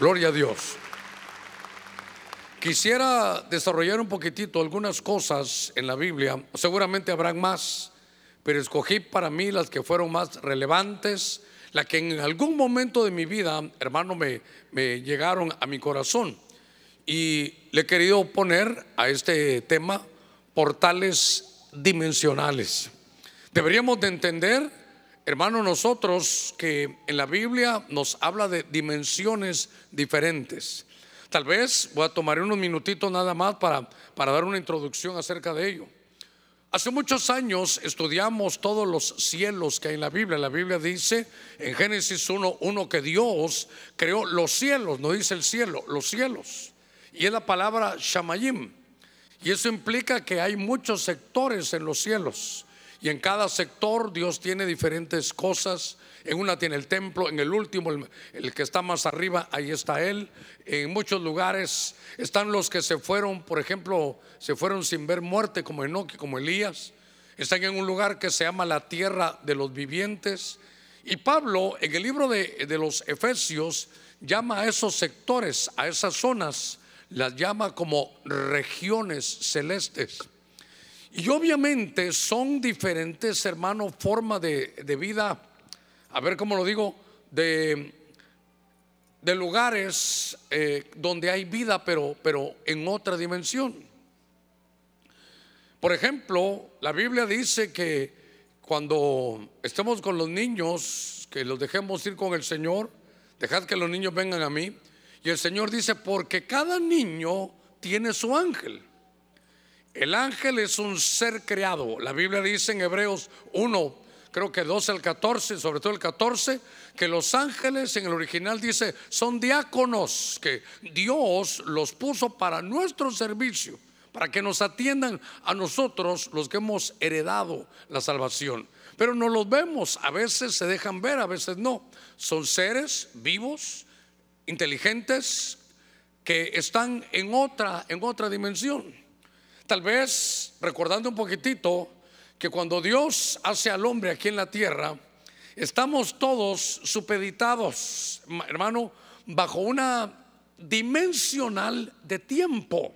Gloria a Dios. Quisiera desarrollar un poquitito algunas cosas en la Biblia. Seguramente habrán más, pero escogí para mí las que fueron más relevantes, las que en algún momento de mi vida, hermano, me, llegaron a mi corazón. Y le he querido poner a este tema portales dimensionales. Deberíamos de entender, hermano, nosotros que en la Biblia nos habla de dimensiones diferentes. Tal vez voy a tomar unos minutitos nada más para, para dar una introducción acerca de ello. Hace muchos años estudiamos todos los cielos que hay en la Biblia. La Biblia dice en Génesis 1, que Dios creó los cielos, no dice el cielo, los cielos. Y es la palabra Shamayim. Y eso implica que hay muchos sectores en los cielos. Y en cada sector Dios tiene diferentes cosas. En una tiene el templo, en el último, el, que está más arriba, ahí está Él. En muchos lugares están los que se fueron, por ejemplo, se fueron sin ver muerte, como Enoque, como Elías. Están en un lugar que se llama la tierra de los vivientes. Y Pablo, en el libro de, de los Efesios, llama a esos sectores, a esas zonas, las llama como regiones celestes. Y obviamente son diferentes, hermano, formas de, vida, a ver cómo lo digo, de, de lugares eh, donde hay vida, pero, pero en otra dimensión. Por ejemplo, la Biblia dice que cuando estemos con los niños, que los dejemos ir con el Señor, dejad que los niños vengan a mí. Y el Señor dice, porque cada niño tiene su ángel. El ángel es un ser creado. La Biblia dice en Hebreos 1, creo que 12 al 14, sobre todo el 14, que los ángeles en el original dice son diáconos, que Dios los puso para nuestro servicio, para que nos atiendan a nosotros los que hemos heredado la salvación. Pero no los vemos, a veces se dejan ver, a veces no. Son seres vivos, inteligentes, que están en otra, en otra dimensión. Tal vez recordando un poquitito que cuando Dios hace al hombre aquí en la tierra, estamos todos supeditados, hermano, bajo una dimensional de tiempo.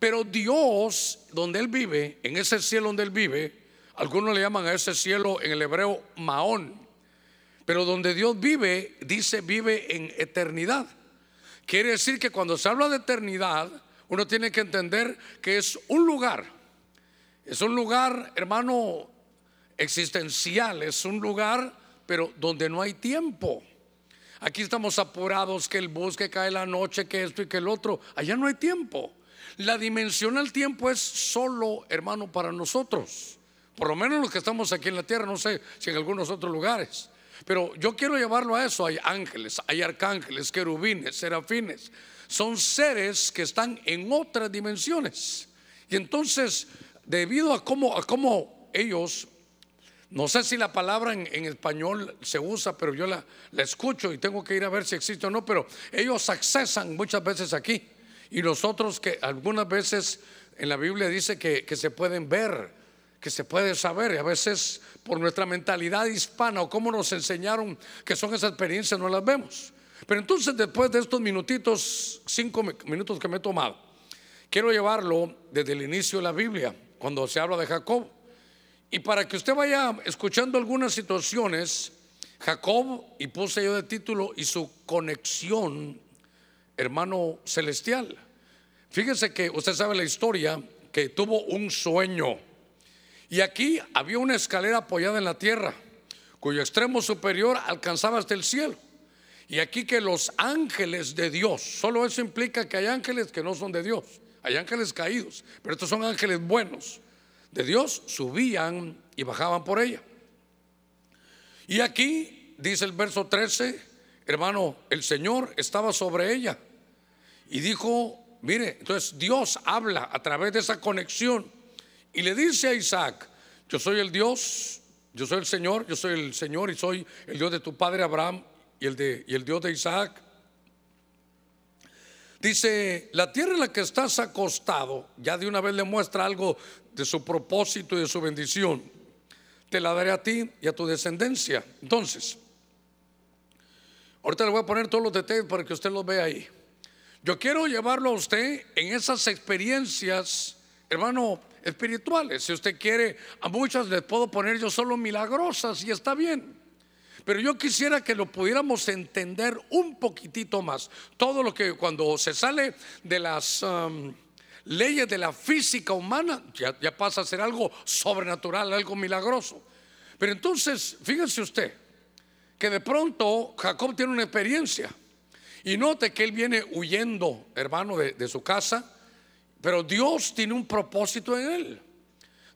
Pero Dios, donde Él vive, en ese cielo donde Él vive, algunos le llaman a ese cielo en el hebreo Maón, pero donde Dios vive, dice vive en eternidad. Quiere decir que cuando se habla de eternidad, uno tiene que entender que es un lugar, es un lugar, hermano, existencial, es un lugar, pero donde no hay tiempo. Aquí estamos apurados, que el bus, que cae la noche, que esto y que el otro. Allá no hay tiempo. La dimensión del tiempo es solo, hermano, para nosotros. Por lo menos los que estamos aquí en la tierra, no sé si en algunos otros lugares. Pero yo quiero llevarlo a eso. Hay ángeles, hay arcángeles, querubines, serafines son seres que están en otras dimensiones. Y entonces, debido a cómo, a cómo ellos, no sé si la palabra en, español se usa, pero yo la, escucho y tengo que ir a ver si existe o no, pero ellos accesan muchas veces aquí. Y nosotros que algunas veces en la Biblia dice que, que se pueden ver, que se puede saber, y a veces por nuestra mentalidad hispana o cómo nos enseñaron que son esas experiencias no las vemos. Pero entonces después de estos minutitos, cinco minutos que me he tomado, quiero llevarlo desde el inicio de la Biblia, cuando se habla de Jacob. Y para que usted vaya escuchando algunas situaciones, Jacob, y puse yo de título, y su conexión, hermano celestial. Fíjese que usted sabe la historia, que tuvo un sueño. Y aquí había una escalera apoyada en la tierra, cuyo extremo superior alcanzaba hasta el cielo. Y aquí que los ángeles de Dios, solo eso implica que hay ángeles que no son de Dios, hay ángeles caídos, pero estos son ángeles buenos de Dios, subían y bajaban por ella. Y aquí dice el verso 13, hermano, el Señor estaba sobre ella y dijo, mire, entonces Dios habla a través de esa conexión y le dice a Isaac, yo soy el Dios, yo soy el Señor, yo soy el Señor y soy el Dios de tu padre Abraham y el, de, y el Dios de Isaac. Dice, la tierra en la que estás acostado, ya de una vez le muestra algo de su propósito y de su bendición. Te la daré a ti y a tu descendencia. Entonces, Ahorita le voy a poner todos los detalles para que usted los vea ahí. Yo quiero llevarlo a usted en esas experiencias, hermano, espirituales. Si usted quiere, a muchas les puedo poner yo solo milagrosas y está bien. Pero yo quisiera que lo pudiéramos entender un poquitito más. Todo lo que cuando se sale de las um, leyes de la física humana, ya, ya pasa a ser algo sobrenatural, algo milagroso. Pero entonces, fíjense usted, que de pronto Jacob tiene una experiencia. Y note que él viene huyendo, hermano, de, su casa, pero Dios tiene un propósito en él.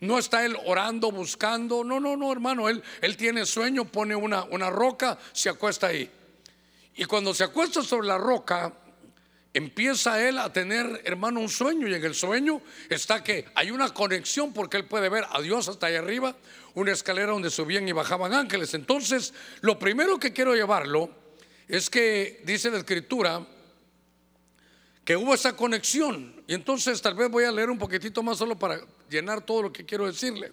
No está él orando, buscando. No, no, no, hermano. Él, él tiene sueño, pone una, una roca, se acuesta ahí. Y cuando se acuesta sobre la roca, empieza él a tener, hermano, un sueño. Y en el sueño está que hay una conexión porque él puede ver a Dios hasta allá arriba, una escalera donde subían y bajaban ángeles. Entonces, lo primero que quiero llevarlo es que dice la escritura que hubo esa conexión. Y entonces tal vez voy a leer un poquitito más solo para llenar todo lo que quiero decirle.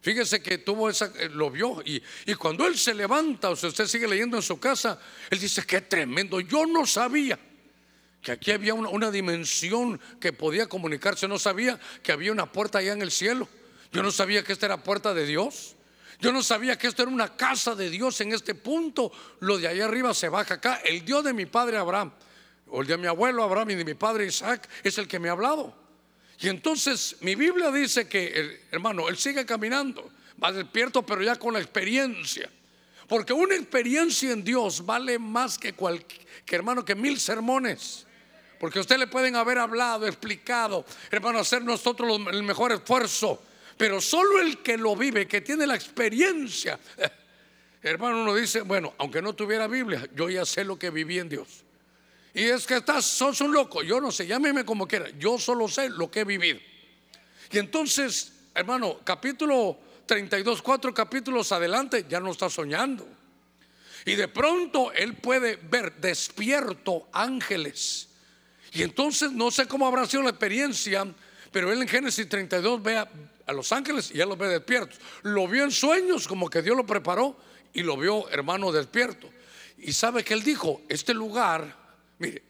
Fíjese que tuvo esa, eh, lo vio y, y cuando él se levanta, o si usted sigue leyendo en su casa, él dice, qué tremendo, yo no sabía que aquí había una, una, dimensión que podía comunicarse, no sabía que había una puerta allá en el cielo, yo no sabía que esta era puerta de Dios. Yo no sabía que esto era una casa de Dios en este punto. Lo de allá arriba se baja acá. El Dios de mi padre Abraham, o el de mi abuelo Abraham y de mi padre Isaac, es el que me ha hablado. Y entonces mi Biblia dice que, hermano, él sigue caminando, va despierto, pero ya con la experiencia. Porque una experiencia en Dios vale más que cualquier, que hermano, que mil sermones. Porque usted le pueden haber hablado, explicado, hermano, hacer nosotros el mejor esfuerzo pero solo el que lo vive, que tiene la experiencia, hermano, uno dice, bueno, aunque no tuviera Biblia, yo ya sé lo que viví en Dios. Y es que estás, sos un loco, yo no sé, llámeme como quiera, yo solo sé lo que he vivido. Y entonces, hermano, capítulo 32, cuatro capítulos adelante, ya no está soñando. Y de pronto él puede ver despierto ángeles. Y entonces no sé cómo habrá sido la experiencia, pero él en Génesis 32 ve a, a los ángeles y ya los ve despiertos. Lo vio en sueños como que Dios lo preparó y lo vio hermano despierto. Y sabe que él dijo, este lugar, mire,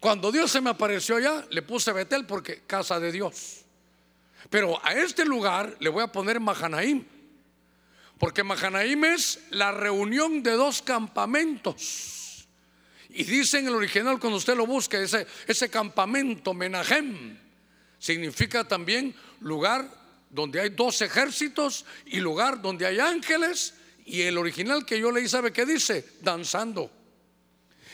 cuando Dios se me apareció allá, le puse Betel porque casa de Dios. Pero a este lugar le voy a poner Mahanaim. Porque Mahanaim es la reunión de dos campamentos. Y dice en el original, cuando usted lo busque, ese, ese campamento, Menahem, significa también lugar donde hay dos ejércitos y lugar donde hay ángeles. Y el original que yo leí, ¿sabe qué dice? Danzando.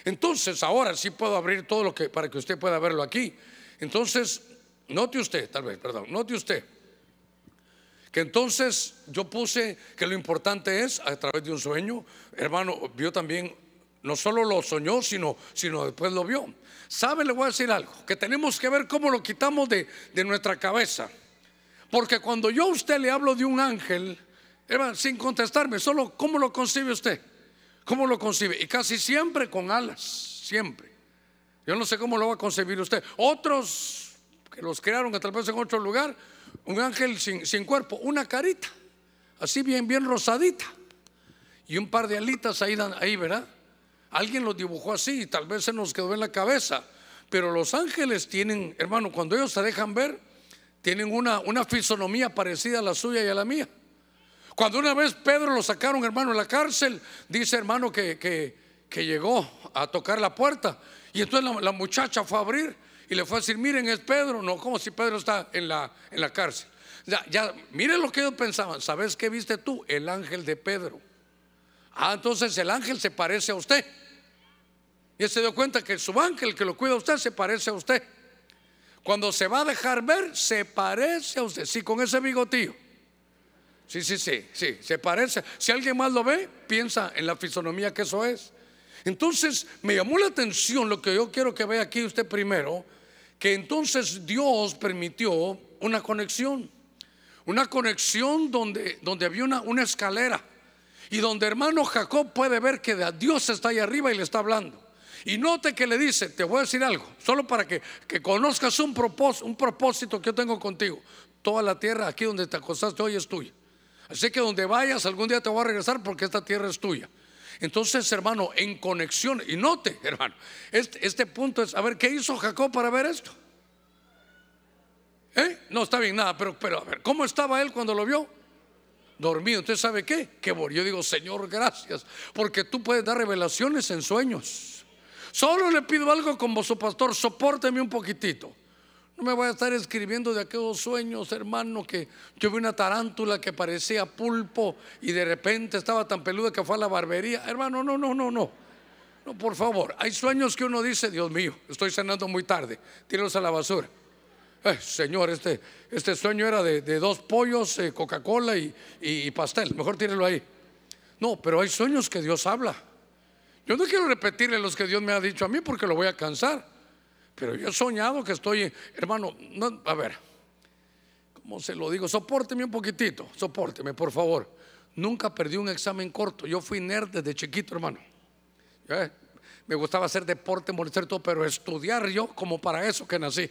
Entonces, ahora sí puedo abrir todo lo que para que usted pueda verlo aquí. Entonces, note usted, tal vez, perdón, note usted que entonces yo puse que lo importante es a través de un sueño, hermano, vio también, no solo lo soñó, sino, sino después lo vio. ¿Sabe? Le voy a decir algo, que tenemos que ver cómo lo quitamos de, de nuestra cabeza. Porque cuando yo a usted le hablo de un ángel, sin contestarme, solo cómo lo concibe usted, cómo lo concibe. Y casi siempre con alas, siempre. Yo no sé cómo lo va a concebir usted. Otros que los crearon tal vez en otro lugar, un ángel sin, sin cuerpo, una carita, así bien, bien rosadita. Y un par de alitas ahí, ahí, ¿verdad? Alguien los dibujó así y tal vez se nos quedó en la cabeza. Pero los ángeles tienen, hermano, cuando ellos se dejan ver, tienen una, una fisonomía parecida a la suya y a la mía. Cuando una vez Pedro lo sacaron, hermano, en la cárcel, dice hermano que, que, llegó a tocar la puerta. Y entonces la, muchacha fue a abrir y le fue a decir, miren, es Pedro. No, como si Pedro está en la, en la cárcel. Ya, ya, miren lo que ellos pensaban. ¿Sabes qué viste tú? El ángel de Pedro. Ah, entonces el ángel se parece a usted. Y él se dio cuenta que su ángel que lo cuida a usted se parece a usted. Cuando se va a dejar ver, se parece a usted. Sí, con ese bigotío. Sí, sí, sí, sí, se parece. Si alguien más lo ve, piensa en la fisonomía que eso es. Entonces, me llamó la atención lo que yo quiero que vea aquí usted primero, que entonces Dios permitió una conexión. Una conexión donde, donde había una, una escalera. Y donde hermano Jacob puede ver que Dios está ahí arriba y le está hablando. Y note que le dice, te voy a decir algo, solo para que, que conozcas un propósito, un propósito que yo tengo contigo. Toda la tierra aquí donde te acostaste hoy es tuya. Así que donde vayas algún día te voy a regresar porque esta tierra es tuya. Entonces, hermano, en conexión, y note, hermano, este, este punto es, a ver, ¿qué hizo Jacob para ver esto? ¿Eh? No está bien nada, pero, pero a ver, ¿cómo estaba él cuando lo vio? Dormido. Entonces, ¿sabe qué? Que yo digo, Señor, gracias, porque tú puedes dar revelaciones en sueños. Solo le pido algo como su pastor, soporteme un poquitito. No me voy a estar escribiendo de aquellos sueños, hermano, que yo vi una tarántula que parecía pulpo y de repente estaba tan peluda que fue a la barbería. Hermano, no, no, no, no. No, por favor. Hay sueños que uno dice, Dios mío, estoy cenando muy tarde, tíralos a la basura. señor, este, este sueño era de, dos pollos, eh, Coca-Cola y, y, pastel. Mejor tírelo ahí. No, pero hay sueños que Dios habla. Yo no quiero repetirle los que Dios me ha dicho a mí porque lo voy a cansar. Pero yo he soñado que estoy, hermano, a ver, ¿cómo se lo digo? Sopórteme un poquitito, sopórteme, por favor. Nunca perdí un examen corto. Yo fui nerd desde chiquito, hermano. Me gustaba hacer deporte, molestar todo, pero estudiar yo como para eso que nací.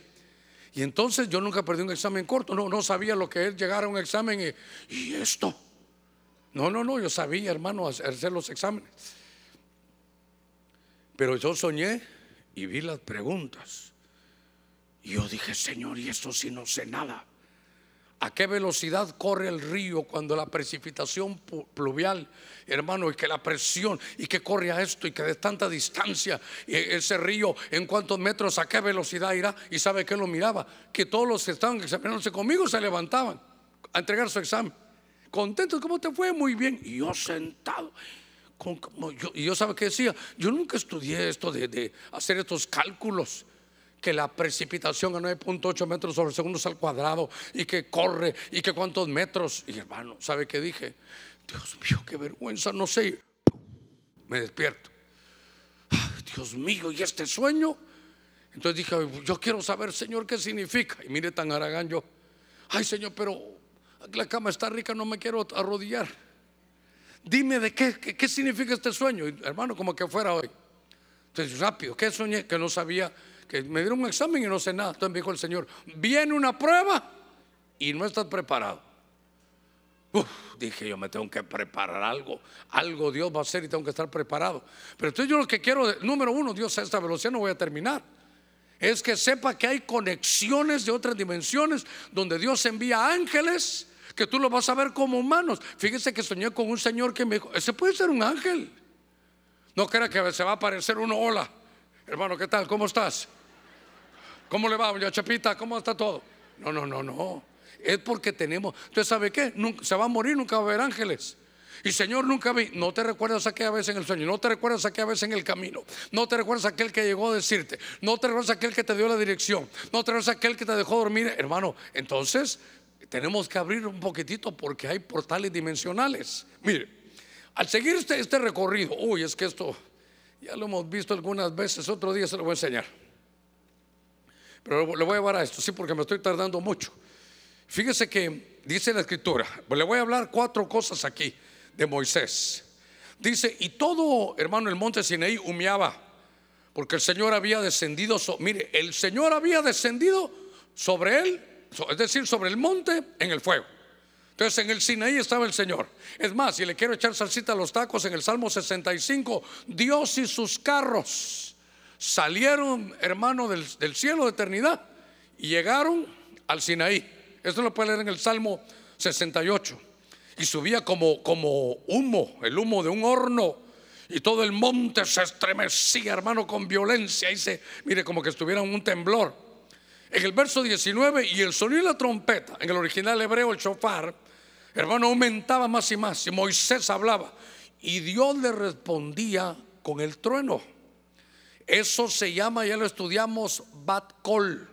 Y entonces yo nunca perdí un examen corto. No, no sabía lo que es llegar a un examen y esto. No, no, no, yo sabía, hermano, hacer los exámenes. Pero yo soñé y vi las preguntas. Y yo dije, Señor, y esto si no sé nada. ¿A qué velocidad corre el río cuando la precipitación pluvial, hermano, y que la presión, y que corre a esto, y que de tanta distancia, y ese río, en cuántos metros, a qué velocidad irá? Y sabe que lo miraba, que todos los que estaban examinándose conmigo se levantaban a entregar su examen. Contentos, ¿cómo te fue? Muy bien. Y yo sentado y yo sabe que decía, yo nunca estudié esto de, hacer estos cálculos que la precipitación a 9.8 metros sobre segundos al cuadrado y que corre y que cuántos metros. Y hermano, ¿sabe qué dije? Dios mío, qué vergüenza, no sé. Me despierto. Dios mío, ¿y este sueño? Entonces dije, yo quiero saber, Señor, qué significa. Y mire tan aragán yo, ay Señor, pero la cama está rica, no me quiero arrodillar dime de qué, qué, significa este sueño, hermano, como que fuera hoy. Entonces, rápido, ¿qué soñé? Que no sabía, que me dieron un examen y no sé nada. Entonces me dijo el Señor, viene una prueba y no estás preparado. Uf, dije yo me tengo que preparar algo, algo Dios va a hacer y tengo que estar preparado. Pero entonces yo lo que quiero, número uno, Dios a esta velocidad no voy a terminar. Es que sepa que hay conexiones de otras dimensiones donde Dios envía ángeles que tú lo vas a ver como humanos. Fíjese que soñé con un señor que me dijo, ese puede ser un ángel. No crea que se va a aparecer uno, hola, hermano, ¿qué tal? ¿Cómo estás? ¿Cómo le va, doña Chapita? ¿Cómo está todo? No, no, no, no. Es porque tenemos, ¿usted sabe qué? se va a morir, nunca va a haber ángeles. Y Señor, nunca vi, no te recuerdas aquella vez en el sueño, no te recuerdas aquella vez en el camino, no te recuerdas aquel que llegó a decirte, no te recuerdas aquel que te dio la dirección, no te recuerdas aquel que te dejó dormir, hermano. Entonces, tenemos que abrir un poquitito porque hay portales dimensionales. Mire, al seguir este, este recorrido, uy, es que esto ya lo hemos visto algunas veces, otro día se lo voy a enseñar. Pero le voy a llevar a esto, sí, porque me estoy tardando mucho. Fíjese que dice la escritura, le voy a hablar cuatro cosas aquí de Moisés. Dice, y todo, hermano, el monte Sinaí humeaba, porque el Señor había descendido, mire, el Señor había descendido sobre él es decir, sobre el monte en el fuego. Entonces en el Sinaí estaba el Señor. Es más, si le quiero echar salsita a los tacos, en el Salmo 65, Dios y sus carros salieron, hermano, del, cielo de eternidad y llegaron al Sinaí. Esto lo puede leer en el Salmo 68. Y subía como, como humo, el humo de un horno. Y todo el monte se estremecía, hermano, con violencia. Y se, mire, como que estuviera en un temblor. En el verso 19, y el sonido de la trompeta, en el original hebreo, el shofar, hermano, aumentaba más y más. Y Moisés hablaba. Y Dios le respondía con el trueno. Eso se llama, ya lo estudiamos, bat call.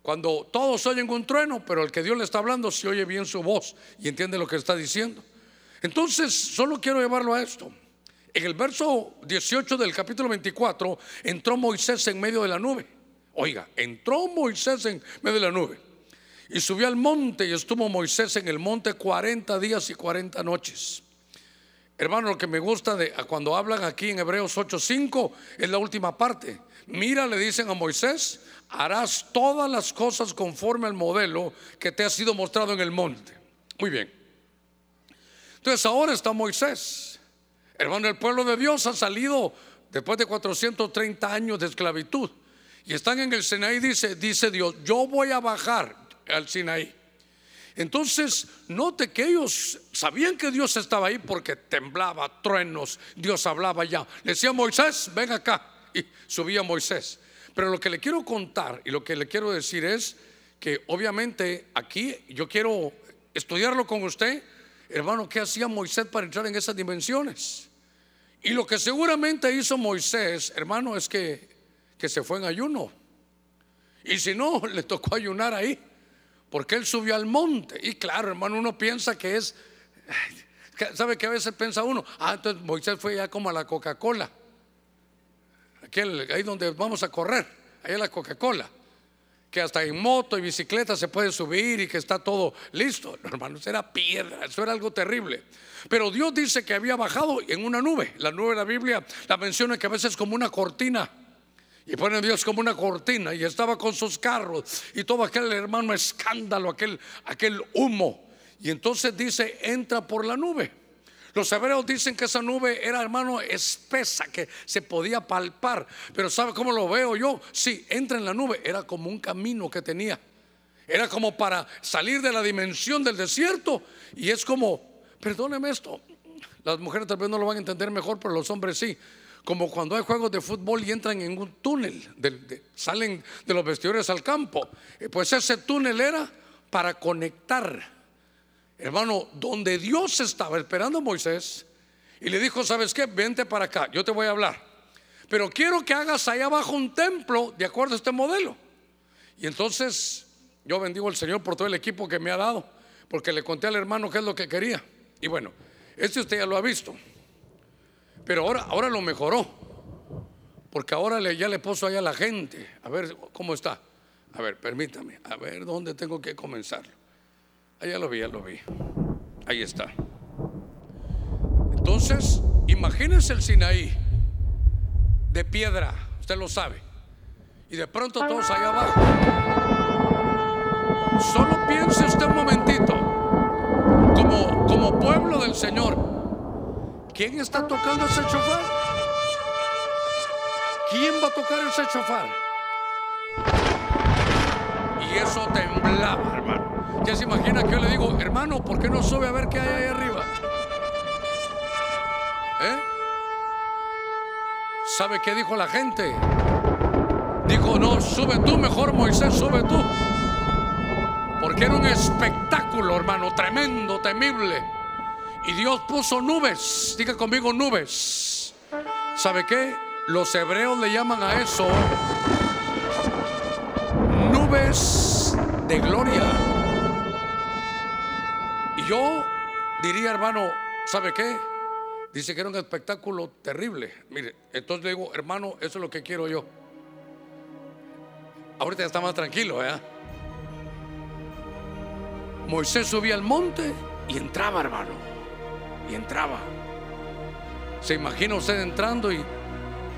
Cuando todos oyen un trueno, pero el que Dios le está hablando se oye bien su voz y entiende lo que está diciendo. Entonces, solo quiero llevarlo a esto. En el verso 18 del capítulo 24, entró Moisés en medio de la nube Oiga, entró Moisés en medio de la nube y subió al monte y estuvo Moisés en el monte 40 días y 40 noches. Hermano, lo que me gusta de cuando hablan aquí en Hebreos 8:5 es la última parte. Mira, le dicen a Moisés, harás todas las cosas conforme al modelo que te ha sido mostrado en el monte. Muy bien. Entonces ahora está Moisés Hermano, el pueblo de Dios ha salido después de 430 años de esclavitud. Y están en el Sinaí, dice, dice Dios, yo voy a bajar al Sinaí. Entonces, note que ellos sabían que Dios estaba ahí porque temblaba, truenos, Dios hablaba ya. Le decía Moisés, ven acá. Y subía Moisés. Pero lo que le quiero contar y lo que le quiero decir es que obviamente aquí yo quiero estudiarlo con usted, hermano, ¿qué hacía Moisés para entrar en esas dimensiones? Y lo que seguramente hizo Moisés, hermano, es que, que se fue en ayuno. Y si no, le tocó ayunar ahí, porque él subió al monte. Y claro, hermano, uno piensa que es, ¿sabe que a veces piensa uno? Ah, entonces Moisés fue ya como a la Coca-Cola. Ahí donde vamos a correr, ahí a la Coca-Cola que hasta en moto y bicicleta se puede subir y que está todo listo. No, hermanos, era piedra, eso era algo terrible. Pero Dios dice que había bajado en una nube. La nube de la Biblia la menciona que a veces como una cortina. Y pone Dios como una cortina y estaba con sus carros y todo aquel hermano escándalo, aquel, aquel humo. Y entonces dice, entra por la nube. Los hebreos dicen que esa nube era, hermano, espesa, que se podía palpar. Pero ¿sabe cómo lo veo yo? Sí, entra en la nube. Era como un camino que tenía. Era como para salir de la dimensión del desierto. Y es como, perdóneme esto, las mujeres tal vez no lo van a entender mejor, pero los hombres sí. Como cuando hay juegos de fútbol y entran en un túnel, salen de los vestidores al campo. Eh, pues ese túnel era para conectar hermano, donde Dios estaba esperando a Moisés y le dijo, ¿sabes qué? Vente para acá, yo te voy a hablar. Pero quiero que hagas ahí abajo un templo de acuerdo a este modelo. Y entonces yo bendigo al Señor por todo el equipo que me ha dado, porque le conté al hermano qué es lo que quería. Y bueno, este usted ya lo ha visto. Pero ahora, ahora lo mejoró. Porque ahora ya le puso ahí a la gente. A ver cómo está. A ver, permítame. A ver dónde tengo que comenzar. Ah, ya lo vi, ya lo vi. Ahí está. Entonces, imagínense el Sinaí de piedra, usted lo sabe. Y de pronto todos allá abajo. Solo piense usted un momentito, como, como pueblo del Señor, ¿quién está tocando ese chofar? ¿Quién va a tocar ese chofar? Y eso temblaba, hermano. Ya se imagina que yo le digo, hermano, ¿por qué no sube a ver qué hay ahí arriba? ¿Eh? ¿Sabe qué dijo la gente? Dijo, no, sube tú mejor, Moisés, sube tú. Porque era un espectáculo, hermano, tremendo, temible. Y Dios puso nubes, diga conmigo nubes. ¿Sabe qué? Los hebreos le llaman a eso nubes de gloria. Y yo diría, hermano, ¿sabe qué? Dice que era un espectáculo terrible. Mire, entonces le digo, hermano, eso es lo que quiero yo. Ahorita ya está más tranquilo, ¿eh? Moisés subía al monte y entraba, hermano. Y entraba. ¿Se imagina usted entrando y,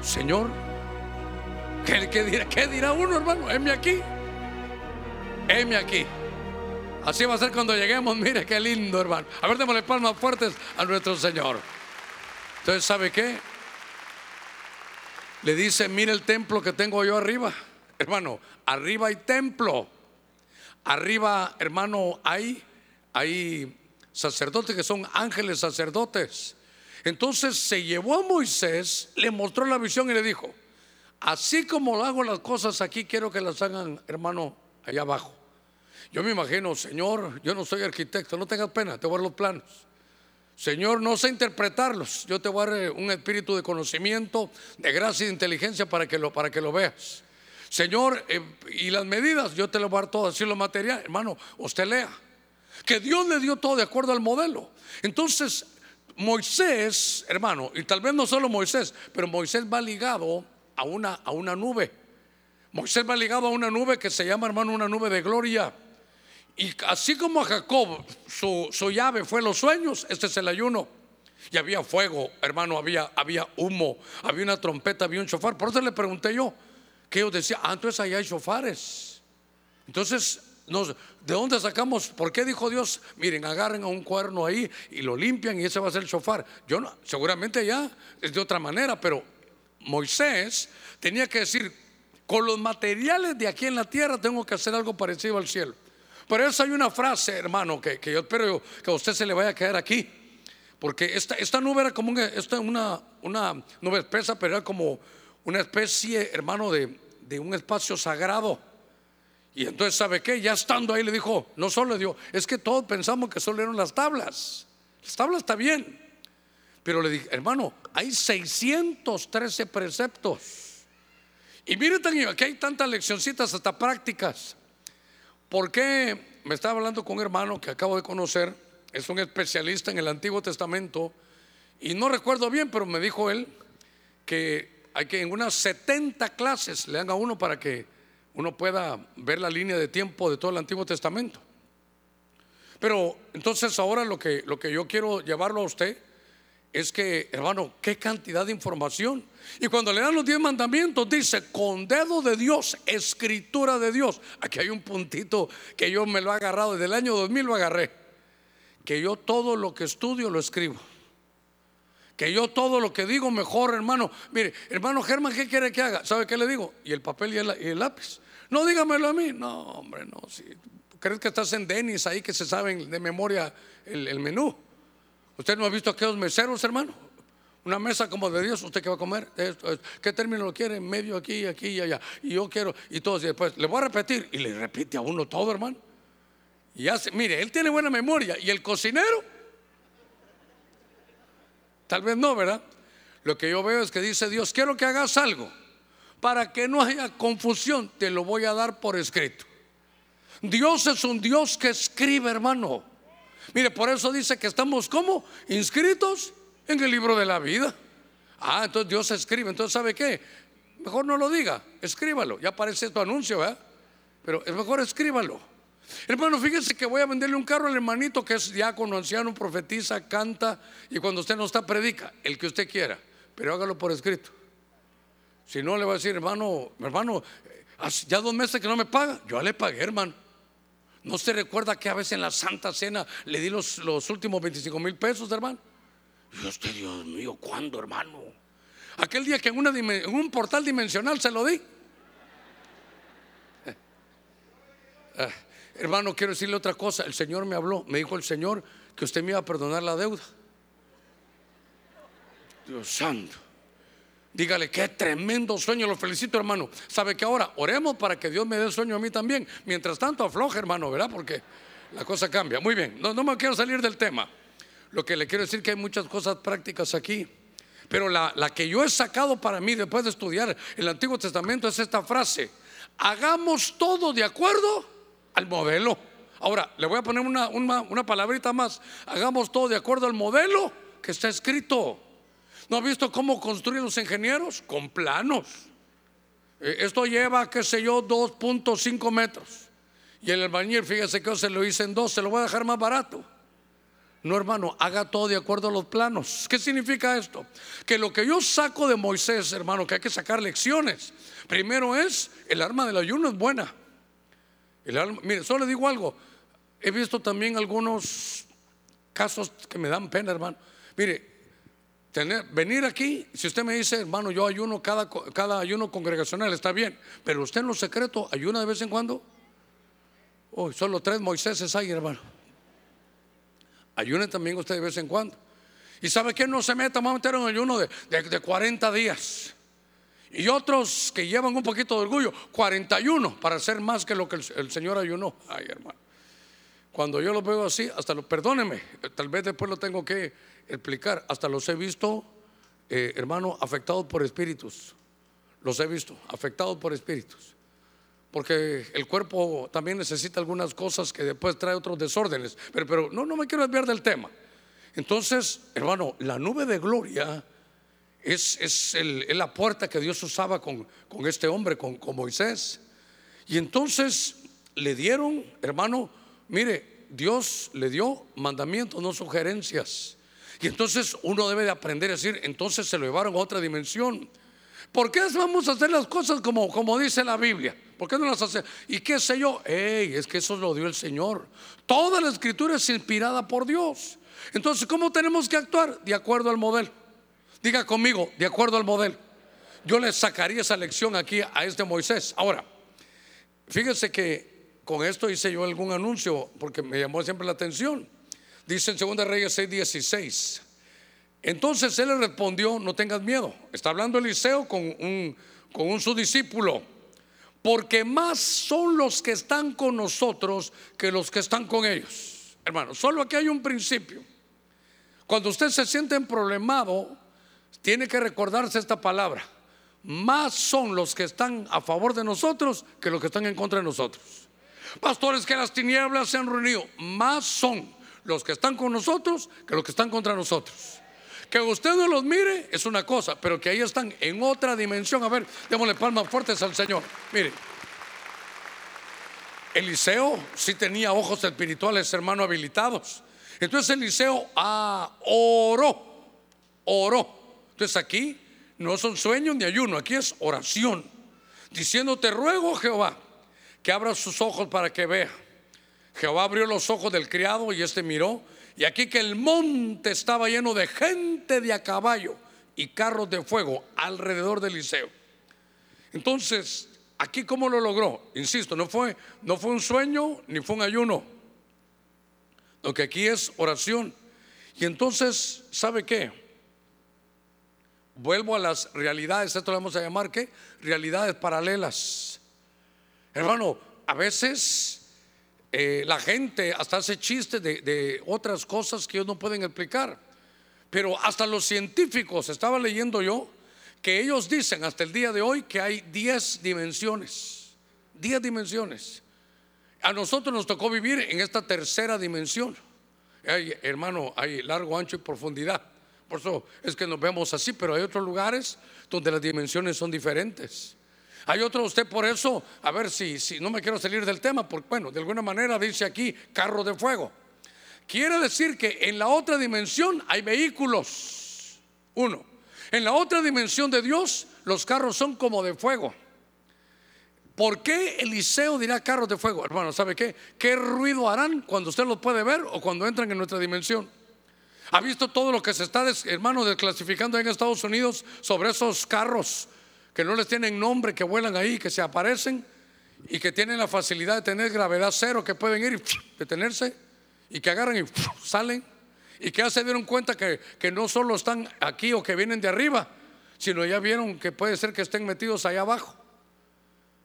Señor, ¿qué, dirá, ¿qué dirá uno, hermano? Heme aquí. Heme aquí. Así va a ser cuando lleguemos. Mire qué lindo, hermano. A ver, démosle palmas fuertes a nuestro Señor. Entonces, ¿sabe qué? Le dice, mire el templo que tengo yo arriba. Hermano, arriba hay templo. Arriba, hermano, hay, hay sacerdotes que son ángeles sacerdotes. Entonces se llevó a Moisés, le mostró la visión y le dijo, así como hago las cosas aquí, quiero que las hagan, hermano, allá abajo. Yo me imagino, Señor, yo no soy arquitecto, no tengas pena, te voy a dar los planos. Señor, no sé interpretarlos, yo te voy a dar un espíritu de conocimiento, de gracia y de inteligencia para que lo, para que lo veas. Señor, eh, y las medidas, yo te lo voy a dar todo, así lo material, hermano, usted lea. Que Dios le dio todo de acuerdo al modelo. Entonces, Moisés, hermano, y tal vez no solo Moisés, pero Moisés va ligado a una, a una nube. Moisés va ligado a una nube que se llama, hermano, una nube de gloria. Y así como a Jacob su, llave fue los sueños, este es el ayuno. Y había fuego, hermano, había, había humo, había una trompeta, había un chofar. Por eso le pregunté yo, que yo decía, ah, entonces ahí hay chofares. Entonces, ¿de dónde sacamos? ¿Por qué dijo Dios? Miren, agarren a un cuerno ahí y lo limpian y ese va a ser el shofar. Yo no, seguramente ya es de otra manera, pero Moisés tenía que decir, con los materiales de aquí en la tierra tengo que hacer algo parecido al cielo. Por eso hay una frase, hermano, que, yo espero que a usted se le vaya a quedar aquí. Porque esta, esta nube era como una, una, nube espesa, pero era como una especie, hermano, de, de un espacio sagrado. Y entonces, ¿sabe qué? Ya estando ahí le dijo, no solo le dio, es que todos pensamos que solo eran las tablas. Las tablas está bien. Pero le dije, hermano, hay 613 preceptos. Y miren, aquí hay tantas leccioncitas hasta prácticas. ¿Por qué? Me estaba hablando con un hermano que acabo de conocer, es un especialista en el Antiguo Testamento, y no recuerdo bien, pero me dijo él que hay que en unas 70 clases le dan a uno para que uno pueda ver la línea de tiempo de todo el Antiguo Testamento. Pero entonces ahora lo que, lo que yo quiero llevarlo a usted es que, hermano, qué cantidad de información. Y cuando le dan los diez mandamientos, dice, con dedo de Dios, escritura de Dios. Aquí hay un puntito que yo me lo he agarrado, desde el año 2000 lo agarré. Que yo todo lo que estudio lo escribo. Que yo todo lo que digo mejor, hermano. Mire, hermano Germán, ¿qué quiere que haga? ¿Sabe qué le digo? Y el papel y el, lápiz. No dígamelo a mí. No, hombre, no. Si, ¿Crees que estás en Denis ahí que se saben de memoria el menú? ¿Usted no ha visto aquellos meseros, hermano? Una mesa como de Dios, ¿usted qué va a comer? ¿Qué término lo quiere? Medio aquí, aquí y allá. Y yo quiero, y todos, y después le voy a repetir, y le repite a uno todo, hermano. Y hace, mire, él tiene buena memoria. ¿Y el cocinero? Tal vez no, ¿verdad? Lo que yo veo es que dice Dios, quiero que hagas algo. Para que no haya confusión, te lo voy a dar por escrito. Dios es un Dios que escribe, hermano. Mire, por eso dice que estamos como inscritos en el libro de la vida. Ah, entonces Dios escribe. Entonces, ¿sabe qué? Mejor no lo diga, escríbalo. Ya aparece tu anuncio, ¿verdad? Pero es mejor escríbalo. Hermano, fíjese que voy a venderle un carro al hermanito que es diácono, anciano, profetiza, canta y cuando usted no está predica, el que usted quiera, pero hágalo por escrito. Si no, le va a decir, hermano, hermano, ya dos meses que no me paga, yo ya le pagué, hermano. ¿No se recuerda que a veces en la Santa Cena le di los, últimos 25 mil pesos, hermano? Y usted, Dios mío, ¿cuándo, hermano? Aquel día que en, en un portal dimensional se lo di. Hermano, quiero decirle otra cosa. El Señor me habló, me dijo el Señor que usted me iba a perdonar la deuda. Dios santo. Dígale, qué tremendo sueño, lo felicito hermano. ¿Sabe que ahora oremos para que Dios me dé el sueño a mí también? Mientras tanto, afloje hermano, ¿verdad? Porque la cosa cambia. Muy bien, no, me quiero salir del tema. Lo que le quiero decir que hay muchas cosas prácticas aquí. Pero la que yo he sacado para mí después de estudiar el Antiguo Testamento es esta frase. Hagamos todo de acuerdo al modelo. Ahora, le voy a poner una, una, palabrita más. Hagamos todo de acuerdo al modelo que está escrito. ¿No ha visto cómo construyen los ingenieros? Con planos. Eh, esto lleva, qué sé yo, 2.5 metros. Y el albañil, fíjese que se lo hice en dos, se lo voy a dejar más barato. No, hermano, haga todo de acuerdo a los planos. ¿Qué significa esto? Que lo que yo saco de Moisés, hermano, que hay que sacar lecciones. Primero es, el arma del ayuno es buena. Mire, solo le digo algo. He visto también algunos casos que me dan pena, hermano. Mire, venir aquí, si usted me dice, hermano, yo ayuno cada, ayuno congregacional, está bien, pero usted en lo secreto ayuna de vez en cuando. Oh, solo tres Moiséses hay, hermano. Ayune también usted de vez en cuando. Y sabe que no se meta, vamos a meter un ayuno de, de, 40 días. Y otros que llevan un poquito de orgullo, 41 para hacer más que lo que el, Señor ayunó. Ay, hermano. Cuando yo lo veo así, hasta lo, perdóneme, tal vez después lo tengo que explicar. Hasta los he visto, eh, hermano, afectados por espíritus. Los he visto, afectados por espíritus. Porque el cuerpo también necesita algunas cosas que después trae otros desórdenes. Pero, pero no, no me quiero desviar del tema. Entonces, hermano, la nube de gloria es, es, la puerta que Dios usaba con, con este hombre, con, con Moisés. Y entonces le dieron, hermano, mire, Dios le dio mandamientos, no sugerencias. Y entonces uno debe de aprender a decir, entonces se lo llevaron a otra dimensión. ¿Por qué vamos a hacer las cosas como, como dice la Biblia? ¿Por qué no las hace? ¿Y qué sé yo? Ey, es que eso lo dio el Señor. Toda la escritura es inspirada por Dios. Entonces, ¿cómo tenemos que actuar? De acuerdo al modelo. Diga conmigo, de acuerdo al modelo. Yo le sacaría esa lección aquí a este Moisés. Ahora, fíjese que con esto hice yo algún anuncio porque me llamó siempre la atención. Dice en 2 Reyes 6:16. Entonces él le respondió, no tengas miedo. Está hablando Eliseo con un, con un su discípulo. Porque más son los que están con nosotros que los que están con ellos. Hermano, solo aquí hay un principio. Cuando usted se siente problemado, tiene que recordarse esta palabra. Más son los que están a favor de nosotros que los que están en contra de nosotros. Pastores que las tinieblas se han reunido. Más son los que están con nosotros que los que están contra nosotros. Que usted no los mire es una cosa, pero que ahí están en otra dimensión. A ver, démosle palmas fuertes al Señor. Mire, Eliseo sí tenía ojos espirituales, hermano, habilitados. Entonces Eliseo ah, oró, oró. Entonces aquí no son sueños ni ayuno, aquí es oración. Diciendo, te ruego Jehová que abra sus ojos para que vea. Jehová abrió los ojos del criado y este miró. Y aquí que el monte estaba lleno de gente de a caballo y carros de fuego alrededor de Eliseo. Entonces, aquí cómo lo logró? Insisto, no fue, no fue un sueño ni fue un ayuno. Lo que aquí es oración. Y entonces, ¿sabe qué? Vuelvo a las realidades, esto lo vamos a llamar ¿qué? Realidades paralelas. Hermano, a veces eh, la gente hasta hace chistes de, de, otras cosas que ellos no pueden explicar. Pero hasta los científicos, estaba leyendo yo, que ellos dicen hasta el día de hoy que hay 10 dimensiones. 10 dimensiones. A nosotros nos tocó vivir en esta tercera dimensión. hermano, hay largo, ancho y profundidad. Por eso es que nos vemos así, pero hay otros lugares donde las dimensiones son diferentes. Hay otro, usted por eso, a ver si, si no me quiero salir del tema, porque bueno, de alguna manera dice aquí carro de fuego. Quiere decir que en la otra dimensión hay vehículos. Uno. En la otra dimensión de Dios, los carros son como de fuego. ¿Por qué Eliseo dirá carros de fuego? Hermano, ¿sabe qué? ¿Qué ruido harán cuando usted los puede ver o cuando entran en nuestra dimensión? ¿Ha visto todo lo que se está, hermano, desclasificando en Estados Unidos sobre esos carros que no les tienen nombre, que vuelan ahí, que se aparecen y que tienen la facilidad de tener gravedad cero, que pueden ir y detenerse y que agarran y salen y que ya se dieron cuenta que, que no solo están aquí o que vienen de arriba, sino ya vieron que puede ser que estén metidos allá abajo.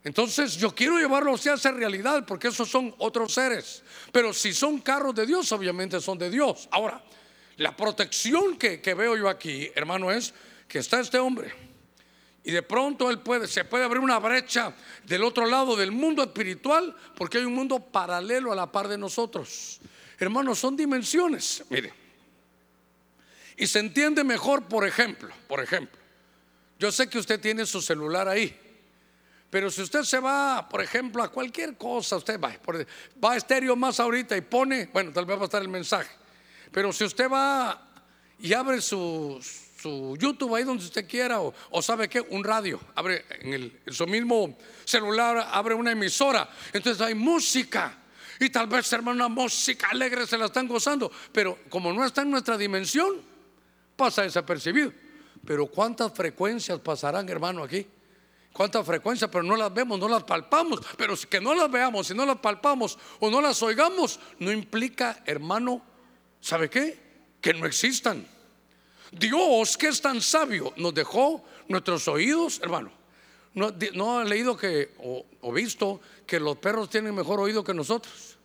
Entonces yo quiero llevarlo a esa realidad porque esos son otros seres. Pero si son carros de Dios, obviamente son de Dios. Ahora, la protección que, veo yo aquí, hermano, es que está este hombre. Y de pronto él puede, se puede abrir una brecha del otro lado del mundo espiritual, porque hay un mundo paralelo a la par de nosotros. Hermanos, son dimensiones. Mire. Y se entiende mejor, por ejemplo, por ejemplo. Yo sé que usted tiene su celular ahí. Pero si usted se va, por ejemplo, a cualquier cosa, usted va, va a estéreo más ahorita y pone, bueno, tal vez va a estar el mensaje. Pero si usted va y abre su, YouTube ahí donde usted quiera, o, sabe que un radio, abre en, el, su mismo celular, abre una emisora, entonces hay música. Y tal vez, hermano, una música alegre se la están gozando, pero como no está en nuestra dimensión, pasa desapercibido. Pero ¿cuántas frecuencias pasarán, hermano, aquí? ¿Cuántas frecuencias? Pero no las vemos, no las palpamos. Pero que no las veamos, si no las palpamos o no las oigamos, no implica, hermano, ¿Sabe qué? Que no existan. Dios, que es tan sabio, nos dejó nuestros oídos, hermano. No, ha leído que o, visto que los perros tienen mejor oído que nosotros.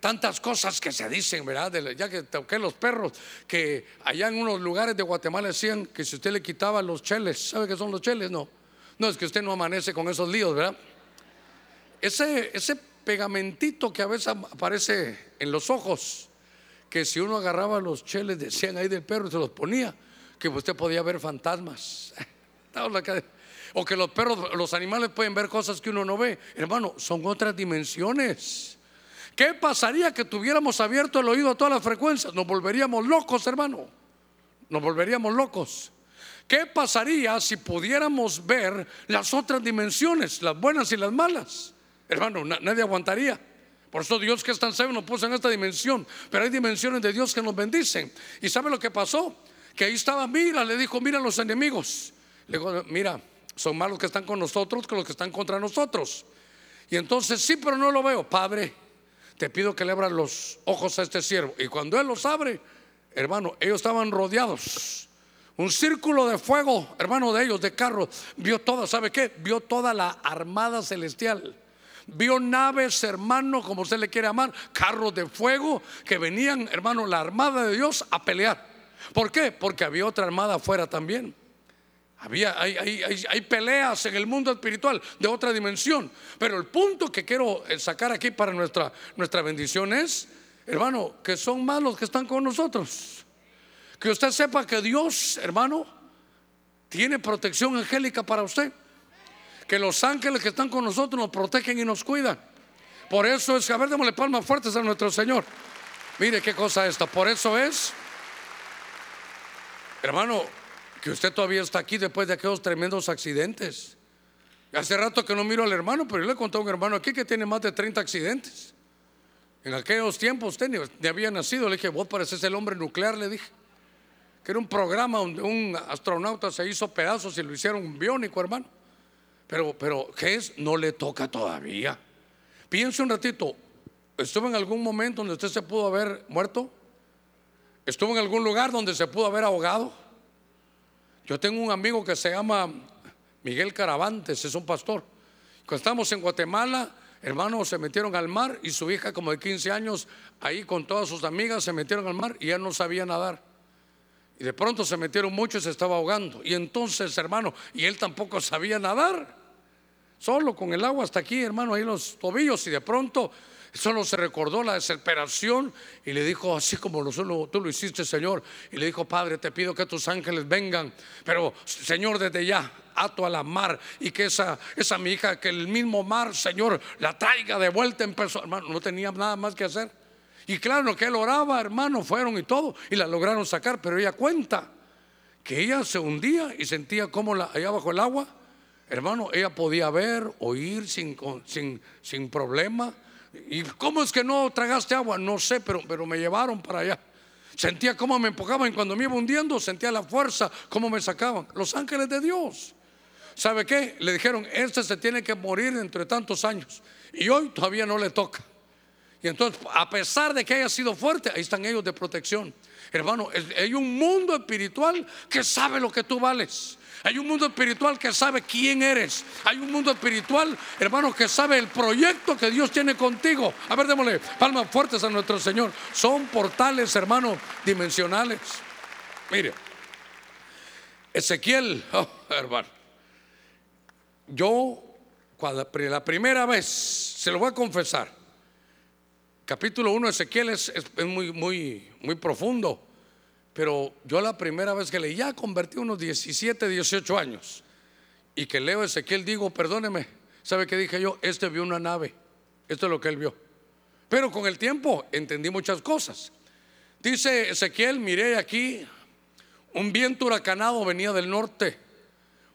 Tantas cosas que se dicen, ¿verdad? ya que toqué los perros, que allá en unos lugares de Guatemala decían que si usted le quitaba los cheles, ¿sabe qué son los cheles? No, no es que usted no amanece con esos líos, ¿verdad? Ese, ese pegamentito que a veces aparece en los ojos, que si uno agarraba los cheles, decían ahí del perro y se los ponía, que usted podía ver fantasmas. O que los perros, los animales pueden ver cosas que uno no ve. Hermano, son otras dimensiones. ¿Qué pasaría que tuviéramos abierto el oído a todas las frecuencias? Nos volveríamos locos, hermano. Nos volveríamos locos. ¿Qué pasaría si pudiéramos ver las otras dimensiones, las buenas y las malas? Hermano, nadie aguantaría. Por eso Dios que es tan sabio nos puso en esta dimensión. Pero hay dimensiones de Dios que nos bendicen. ¿Y sabe lo que pasó? Que ahí estaba, mira, le dijo, mira los enemigos. Le dijo, mira, son más los que están con nosotros que los que están contra nosotros. Y entonces, sí, pero no lo veo. Padre, te pido que le abras los ojos a este siervo. Y cuando él los abre, hermano, ellos estaban rodeados. Un círculo de fuego, hermano, de ellos, de carros. Vio toda, ¿sabe qué? Vio toda la armada celestial. Vio naves, hermano, como usted le quiere llamar, carros de fuego que venían, hermano, la armada de Dios a pelear. ¿Por qué? Porque había otra armada afuera también. Había, hay, hay, peleas en el mundo espiritual de otra dimensión. Pero el punto que quiero eh, sacar aquí para nuestra, nuestra bendición es, hermano, que son más los que están con nosotros. Que usted sepa que Dios, hermano, tiene protección angélica para usted que los ángeles que están con nosotros nos protegen y nos cuidan. Por eso es que, a ver, démosle palmas fuertes a nuestro Señor. Mire qué cosa esta. Por eso es, hermano, que usted todavía está aquí después de aquellos tremendos accidentes. Hace rato que no miro al hermano, pero yo le conté a un hermano aquí que tiene más de 30 accidentes. En aquellos tiempos usted ni, había nacido. Le dije, vos pareces el hombre nuclear, le dije. Que era un programa donde un astronauta se hizo pedazos y lo hicieron un biónico, hermano. Pero, pero, ¿qué es? No le toca todavía. Piense un ratito, ¿estuvo en algún momento donde usted se pudo haber muerto? ¿Estuvo en algún lugar donde se pudo haber ahogado? Yo tengo un amigo que se llama Miguel Caravantes, es un pastor. Cuando estamos en Guatemala, hermanos se metieron al mar y su hija como de 15 años, ahí con todas sus amigas, se metieron al mar y él no sabía nadar. Y de pronto se metieron muchos y se estaba ahogando. Y entonces, hermano, y él tampoco sabía nadar. Solo con el agua hasta aquí, hermano, ahí los tobillos. Y de pronto solo se recordó la desesperación y le dijo, así como lo, tú lo hiciste, Señor. Y le dijo, Padre, te pido que tus ángeles vengan. Pero, Señor, desde ya, ato a la mar y que esa, esa mi hija, que el mismo mar, Señor, la traiga de vuelta en persona. Hermano, no tenía nada más que hacer. Y claro que él oraba, hermano, fueron y todo, y la lograron sacar, pero ella cuenta que ella se hundía y sentía como la, allá bajo el agua, hermano, ella podía ver, oír sin, sin, sin problema. ¿Y cómo es que no tragaste agua? No sé, pero, pero me llevaron para allá. Sentía cómo me empujaban y cuando me iba hundiendo sentía la fuerza, cómo me sacaban. Los ángeles de Dios. ¿Sabe qué? Le dijeron, este se tiene que morir entre tantos años. Y hoy todavía no le toca. Y entonces, a pesar de que haya sido fuerte, ahí están ellos de protección. Hermano, hay un mundo espiritual que sabe lo que tú vales. Hay un mundo espiritual que sabe quién eres. Hay un mundo espiritual, hermano, que sabe el proyecto que Dios tiene contigo. A ver, démosle palmas fuertes a nuestro Señor. Son portales, hermano, dimensionales. Mire, Ezequiel, oh, hermano, yo, cuando, la primera vez, se lo voy a confesar, capítulo 1 de Ezequiel es, muy, muy, muy profundo, pero yo la primera vez que leí, ya convertí unos 17, 18 años, y que leo Ezequiel, digo, perdóneme, ¿sabe qué dije yo? Este vio una nave, esto es lo que él vio. Pero con el tiempo entendí muchas cosas. Dice Ezequiel, miré aquí, un viento huracanado venía del norte,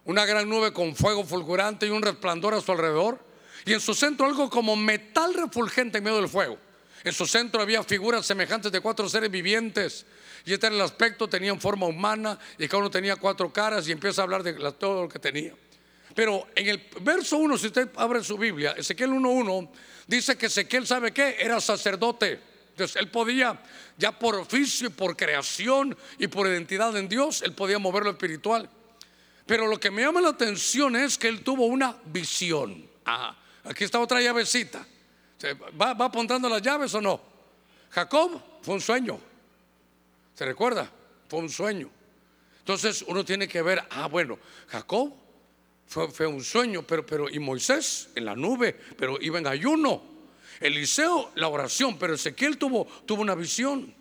una gran nube con fuego fulgurante y un resplandor a su alrededor, y en su centro algo como metal refulgente en medio del fuego. En su centro había figuras semejantes de cuatro seres vivientes. Y este era el aspecto, tenían forma humana y cada uno tenía cuatro caras y empieza a hablar de todo lo que tenía. Pero en el verso 1, si usted abre su Biblia, Ezequiel 1.1, dice que Ezequiel sabe qué, era sacerdote. Entonces él podía, ya por oficio y por creación y por identidad en Dios, él podía mover lo espiritual. Pero lo que me llama la atención es que él tuvo una visión. aquí está otra llavecita. ¿Va, va apuntando las llaves o no? Jacob fue un sueño. ¿Se recuerda? Fue un sueño. Entonces uno tiene que ver, ah, bueno, Jacob fue, un sueño, pero, pero, y Moisés en la nube, pero iba en ayuno. Eliseo, la oración, pero Ezequiel tuvo, tuvo una visión.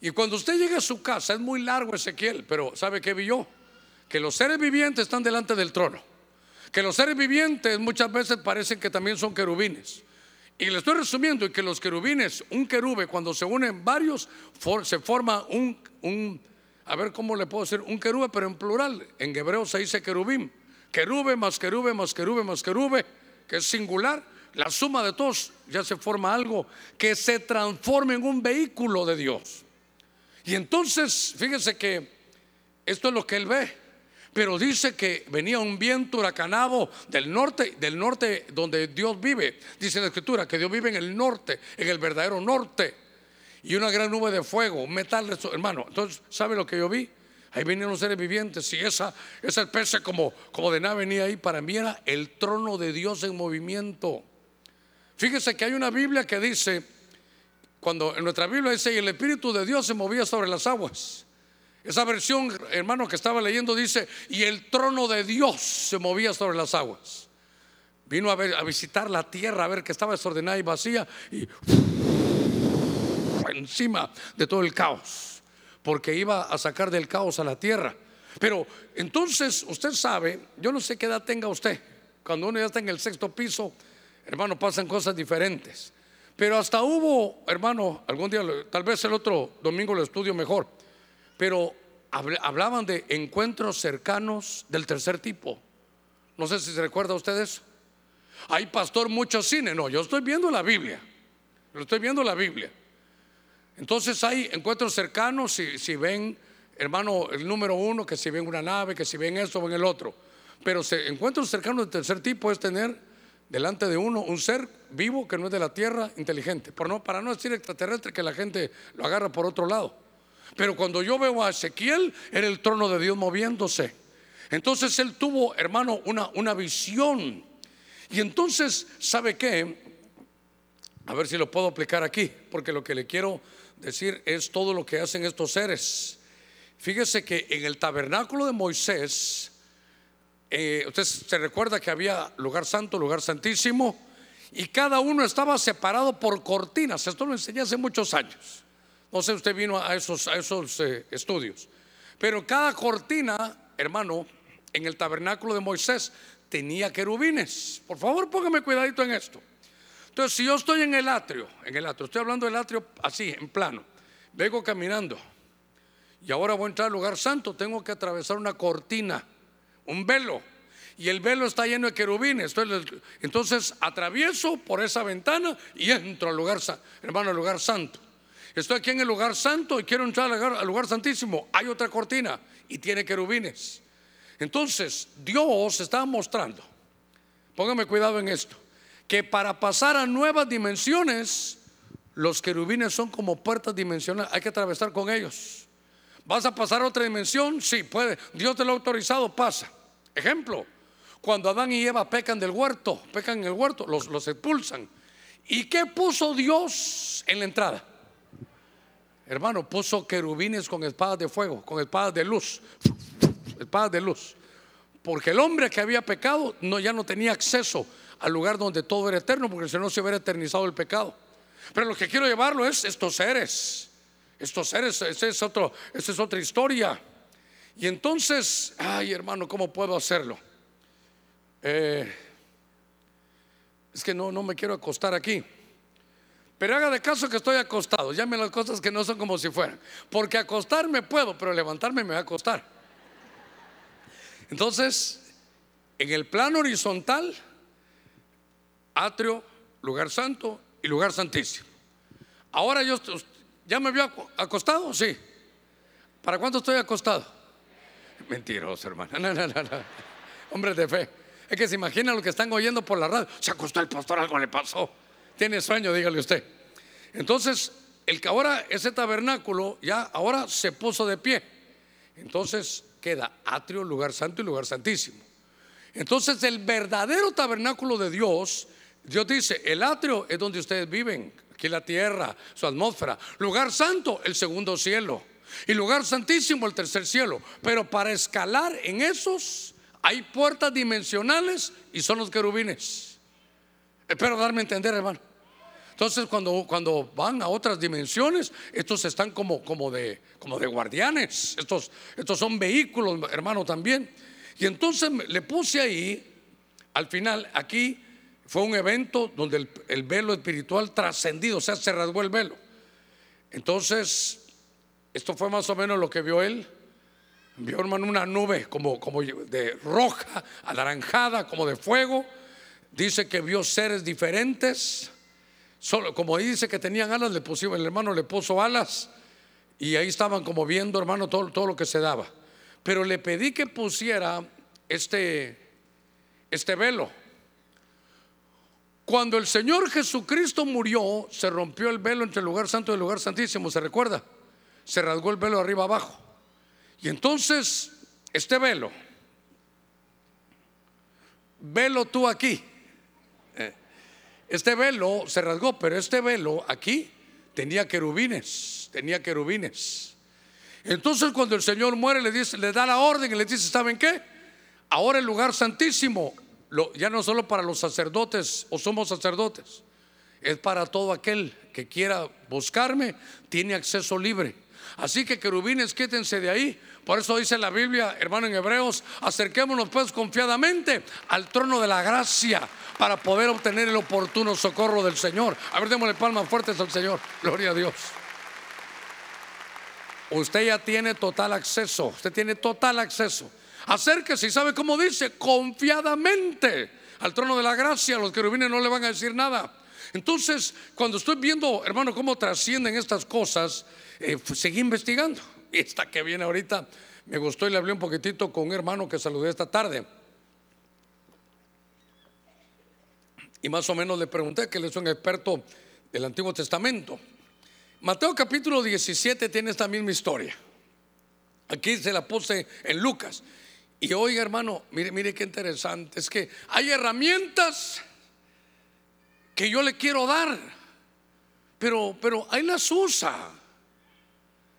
Y cuando usted llega a su casa, es muy largo Ezequiel, pero ¿sabe qué vio? Que los seres vivientes están delante del trono. Que los seres vivientes muchas veces parecen que también son querubines. Y le estoy resumiendo que los querubines, un querube, cuando se unen varios, se forma un, a ver cómo le puedo decir, un querube, pero en plural. En hebreo se dice querubim. Querube más querube más querube más querube, que es singular. La suma de todos ya se forma algo que se transforma en un vehículo de Dios. Y entonces, fíjese que esto es lo que él ve. Pero dice que venía un viento huracanado del norte, del norte donde Dios vive. Dice la escritura que Dios vive en el norte, en el verdadero norte. Y una gran nube de fuego, un metal, hermano. Entonces, ¿sabe lo que yo vi? Ahí venían los seres vivientes y esa, esa especie como, como de nave venía ahí. Para mí era el trono de Dios en movimiento. Fíjese que hay una Biblia que dice, cuando en nuestra Biblia dice, y el Espíritu de Dios se movía sobre las aguas. Esa versión, hermano, que estaba leyendo dice, y el trono de Dios se movía sobre las aguas. Vino a, ver, a visitar la tierra, a ver que estaba desordenada y vacía, y encima de todo el caos, porque iba a sacar del caos a la tierra. Pero entonces, usted sabe, yo no sé qué edad tenga usted, cuando uno ya está en el sexto piso, hermano, pasan cosas diferentes. Pero hasta hubo, hermano, algún día, tal vez el otro domingo lo estudio mejor pero hablaban de encuentros cercanos del tercer tipo. No sé si se recuerda a ustedes. Hay pastor mucho cine. No, yo estoy viendo la Biblia. Lo estoy viendo la Biblia. Entonces hay encuentros cercanos. Si, si ven, hermano, el número uno, que si ven una nave, que si ven esto, ven el otro. Pero encuentros cercanos del tercer tipo es tener delante de uno un ser vivo que no es de la tierra, inteligente. Por no, para no decir extraterrestre, que la gente lo agarra por otro lado. Pero cuando yo veo a Ezequiel, era el trono de Dios moviéndose. Entonces él tuvo, hermano, una, una visión. Y entonces, ¿sabe qué? A ver si lo puedo aplicar aquí, porque lo que le quiero decir es todo lo que hacen estos seres. Fíjese que en el tabernáculo de Moisés, eh, usted se recuerda que había lugar santo, lugar santísimo, y cada uno estaba separado por cortinas. Esto lo enseñé hace muchos años. No sé, usted vino a esos, eh, estudios. Pero cada cortina, hermano, en el tabernáculo de Moisés tenía querubines. Por favor, póngame cuidadito en esto. Entonces, si yo estoy en el atrio, en el atrio, estoy hablando del atrio así, en plano, vengo caminando y ahora voy a entrar al lugar santo, tengo que atravesar una cortina, un velo, y el velo está lleno de querubines. Entonces, atravieso por esa ventana y entro al lugar, hermano, al lugar santo. Estoy aquí en el lugar santo y quiero entrar al lugar, santísimo. Hay otra cortina y tiene querubines. Entonces, Dios está mostrando, póngame cuidado en esto, que para pasar a nuevas dimensiones, los querubines son como puertas dimensionales, hay que atravesar con ellos. ¿Vas a pasar a otra dimensión? Sí, puede. Dios te lo ha autorizado, pasa. Ejemplo, cuando Adán y Eva pecan del huerto, pecan en el huerto, los, los expulsan. ¿Y qué puso Dios en la entrada? Hermano, puso querubines con espadas de fuego, con espadas de luz, espadas de luz. Porque el hombre que había pecado no, ya no tenía acceso al lugar donde todo era eterno, porque si no se hubiera eternizado el pecado. Pero lo que quiero llevarlo es estos seres, estos seres, esa es, otro, es otra historia. Y entonces, ay hermano, ¿cómo puedo hacerlo? Eh, es que no, no me quiero acostar aquí. Pero haga de caso que estoy acostado. Llame las cosas que no son como si fueran. Porque acostarme puedo, pero levantarme me va a costar. Entonces, en el plano horizontal, atrio, lugar santo y lugar santísimo. Ahora yo, ¿ya me vio acostado? Sí. ¿Para cuánto estoy acostado? Mentiroso, hermano. No, no, no, no. Hombre de fe. Es que se imagina lo que están oyendo por la radio. Se acostó el pastor, algo le pasó. Tiene sueño, dígale usted. Entonces, el que ahora ese tabernáculo ya ahora se puso de pie. Entonces queda atrio, lugar santo y lugar santísimo. Entonces el verdadero tabernáculo de Dios, Dios dice, el atrio es donde ustedes viven, aquí la tierra, su atmósfera. Lugar santo, el segundo cielo. Y lugar santísimo, el tercer cielo. Pero para escalar en esos hay puertas dimensionales y son los querubines. Espero darme a entender, hermano. Entonces cuando, cuando van a otras dimensiones, estos están como, como, de, como de guardianes, estos, estos son vehículos, hermano, también. Y entonces le puse ahí, al final, aquí fue un evento donde el, el velo espiritual trascendido, o sea, se rasgó el velo. Entonces, esto fue más o menos lo que vio él. vio hermano una nube como, como de roja, anaranjada, como de fuego. Dice que vio seres diferentes. Solo, como dice que tenían alas, le pusieron, el hermano le puso alas y ahí estaban como viendo, hermano, todo, todo lo que se daba. Pero le pedí que pusiera este, este velo. Cuando el Señor Jesucristo murió, se rompió el velo entre el lugar santo y el lugar santísimo, ¿se recuerda? Se rasgó el velo arriba abajo. Y entonces, este velo, velo tú aquí. Este velo se rasgó, pero este velo aquí tenía querubines, tenía querubines. Entonces cuando el Señor muere le dice, le da la orden y le dice, ¿saben qué? Ahora el lugar santísimo, ya no solo para los sacerdotes o somos sacerdotes, es para todo aquel que quiera buscarme, tiene acceso libre. Así que querubines, quítense de ahí. Por eso dice la Biblia, hermano en Hebreos, acerquémonos pues confiadamente al trono de la gracia para poder obtener el oportuno socorro del Señor. A ver, démosle palmas fuertes al Señor. Gloria a Dios. Usted ya tiene total acceso, usted tiene total acceso. Acérquese y sabe cómo dice, confiadamente al trono de la gracia. Los querubines no le van a decir nada. Entonces, cuando estoy viendo, hermano, cómo trascienden estas cosas, eh, pues, seguí investigando. Esta que viene ahorita me gustó y le hablé un poquitito con un hermano que saludé esta tarde. Y más o menos le pregunté que él es un experto del Antiguo Testamento. Mateo capítulo 17 tiene esta misma historia. Aquí se la puse en Lucas. Y oiga, hermano, mire, mire qué interesante. Es que hay herramientas que yo le quiero dar, pero, pero ahí las usa.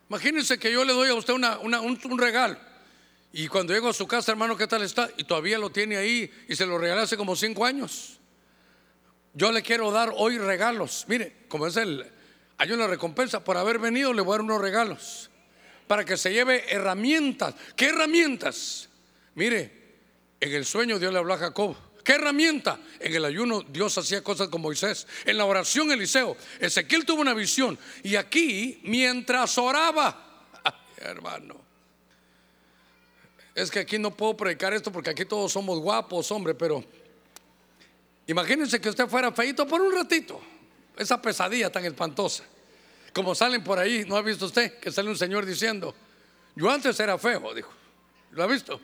Imagínense que yo le doy a usted una, un, regalo. Y cuando llego a su casa, hermano, ¿qué tal está? Y todavía lo tiene ahí y se lo regalé hace como cinco años. Yo le quiero dar hoy regalos. Mire, como es el, hay una recompensa por haber venido, le voy a dar unos regalos para que se lleve herramientas. ¿Qué herramientas? Mire, en el sueño Dios le habló a Jacob. ¿Qué herramienta? En el ayuno Dios hacía cosas con Moisés. En la oración Eliseo. Ezequiel tuvo una visión. Y aquí, mientras oraba, hermano. Es que aquí no puedo predicar esto porque aquí todos somos guapos, hombre, pero imagínense que usted fuera feito por un ratito. Esa pesadilla tan espantosa. Como salen por ahí, ¿no ha visto usted que sale un señor diciendo, yo antes era feo, dijo. ¿Lo ha visto?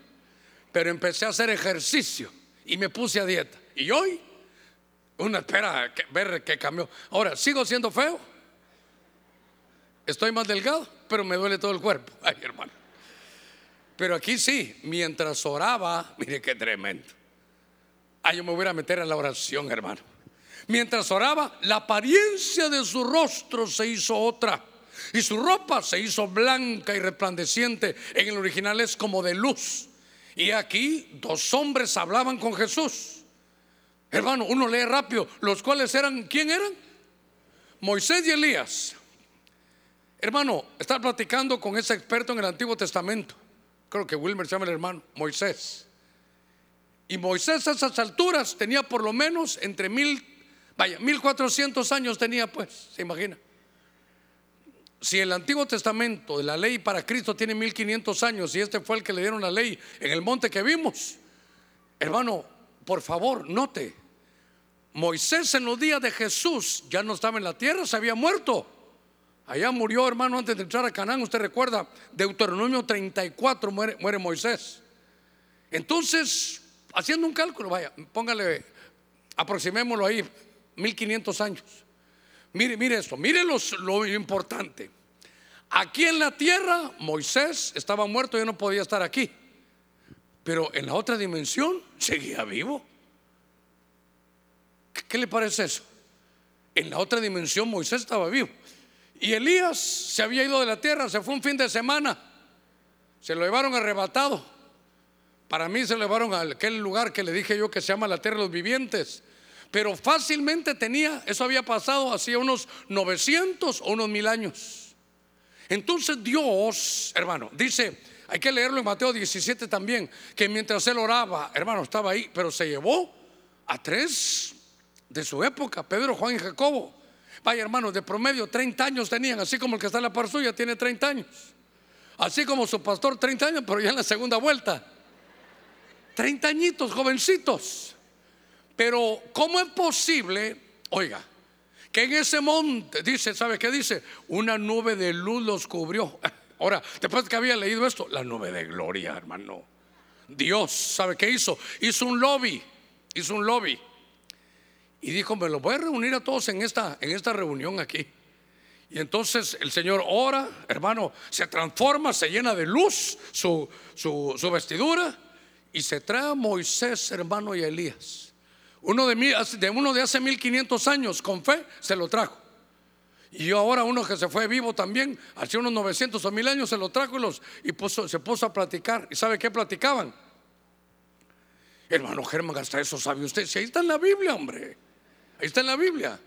Pero empecé a hacer ejercicio y me puse a dieta. Y hoy, una espera ver que cambió. Ahora, ¿sigo siendo feo? Estoy más delgado, pero me duele todo el cuerpo. Ay, hermano. Pero aquí sí, mientras oraba, mire qué tremendo. Ay, yo me voy a meter en la oración, hermano. Mientras oraba, la apariencia de su rostro se hizo otra. Y su ropa se hizo blanca y resplandeciente. En el original es como de luz. Y aquí dos hombres hablaban con Jesús. Hermano, uno lee rápido. Los cuales eran, ¿quién eran? Moisés y Elías. Hermano, está platicando con ese experto en el Antiguo Testamento. Creo que Wilmer se llama el hermano, Moisés. Y Moisés a esas alturas tenía por lo menos entre mil, vaya, mil cuatrocientos años tenía pues, se imagina si el Antiguo Testamento de la ley para Cristo tiene 1500 años y este fue el que le dieron la ley en el monte que vimos, hermano, por favor, note, Moisés en los días de Jesús ya no estaba en la tierra, se había muerto. Allá murió, hermano, antes de entrar a Canaán. Usted recuerda, Deuteronomio 34 muere, muere Moisés. Entonces, haciendo un cálculo, vaya, póngale, aproximémoslo ahí, 1500 años. Mire, mire esto, mire lo importante. Aquí en la tierra Moisés estaba muerto, y no podía estar aquí. Pero en la otra dimensión seguía vivo. ¿Qué, le parece eso? En la otra dimensión Moisés estaba vivo. Y Elías se había ido de la tierra, se fue un fin de semana. Se lo llevaron arrebatado. Para mí se lo llevaron a aquel lugar que le dije yo que se llama la tierra de los vivientes pero fácilmente tenía, eso había pasado hacía unos 900 o unos mil años. Entonces Dios, hermano, dice, hay que leerlo en Mateo 17 también, que mientras él oraba, hermano, estaba ahí, pero se llevó a tres de su época, Pedro, Juan y Jacobo. Vaya, hermano, de promedio 30 años tenían, así como el que está en la par suya tiene 30 años. Así como su pastor, 30 años, pero ya en la segunda vuelta. 30 añitos, jovencitos. Pero ¿cómo es posible, oiga, que en ese monte, dice, ¿sabe qué dice? Una nube de luz los cubrió. Ahora, después que había leído esto, la nube de gloria, hermano. Dios, ¿sabe qué hizo? Hizo un lobby, hizo un lobby. Y dijo, me lo voy a reunir a todos en esta, en esta reunión aquí. Y entonces el Señor ora, hermano, se transforma, se llena de luz su, su, vestidura y se trae a Moisés, hermano, y a Elías. Uno de, de uno de hace 1500 años, con fe, se lo trajo. Y yo ahora uno que se fue vivo también, hace unos 900 o 1000 años se lo trajo y, los, y se puso a platicar. ¿Y sabe qué platicaban? Hermano Germán, hasta eso sabe usted. Si ahí está en la Biblia, hombre. Ahí está en la Biblia.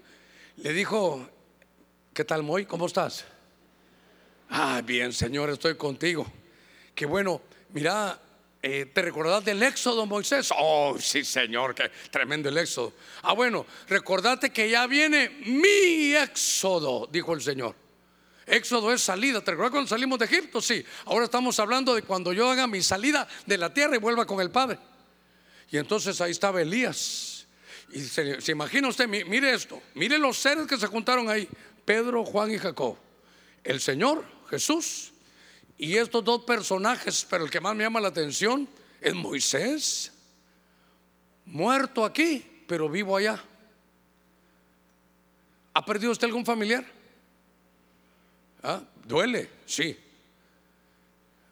Le dijo, ¿qué tal, Moy? ¿Cómo estás? Ah, bien, Señor, estoy contigo. Qué bueno. Mira, eh, ¿te recordás del éxodo, Moisés? Oh, sí, Señor, qué tremendo el éxodo. Ah, bueno, recordate que ya viene mi éxodo, dijo el Señor. Éxodo es salida. ¿Te recuerdas cuando salimos de Egipto? Sí. Ahora estamos hablando de cuando yo haga mi salida de la tierra y vuelva con el Padre. Y entonces ahí estaba Elías. Y se, imagina usted, mire esto, mire los seres que se juntaron ahí, Pedro, Juan y Jacob. El Señor, Jesús, y estos dos personajes, pero el que más me llama la atención es Moisés, muerto aquí, pero vivo allá. ¿Ha perdido usted algún familiar? ¿Ah? ¿Duele? Sí.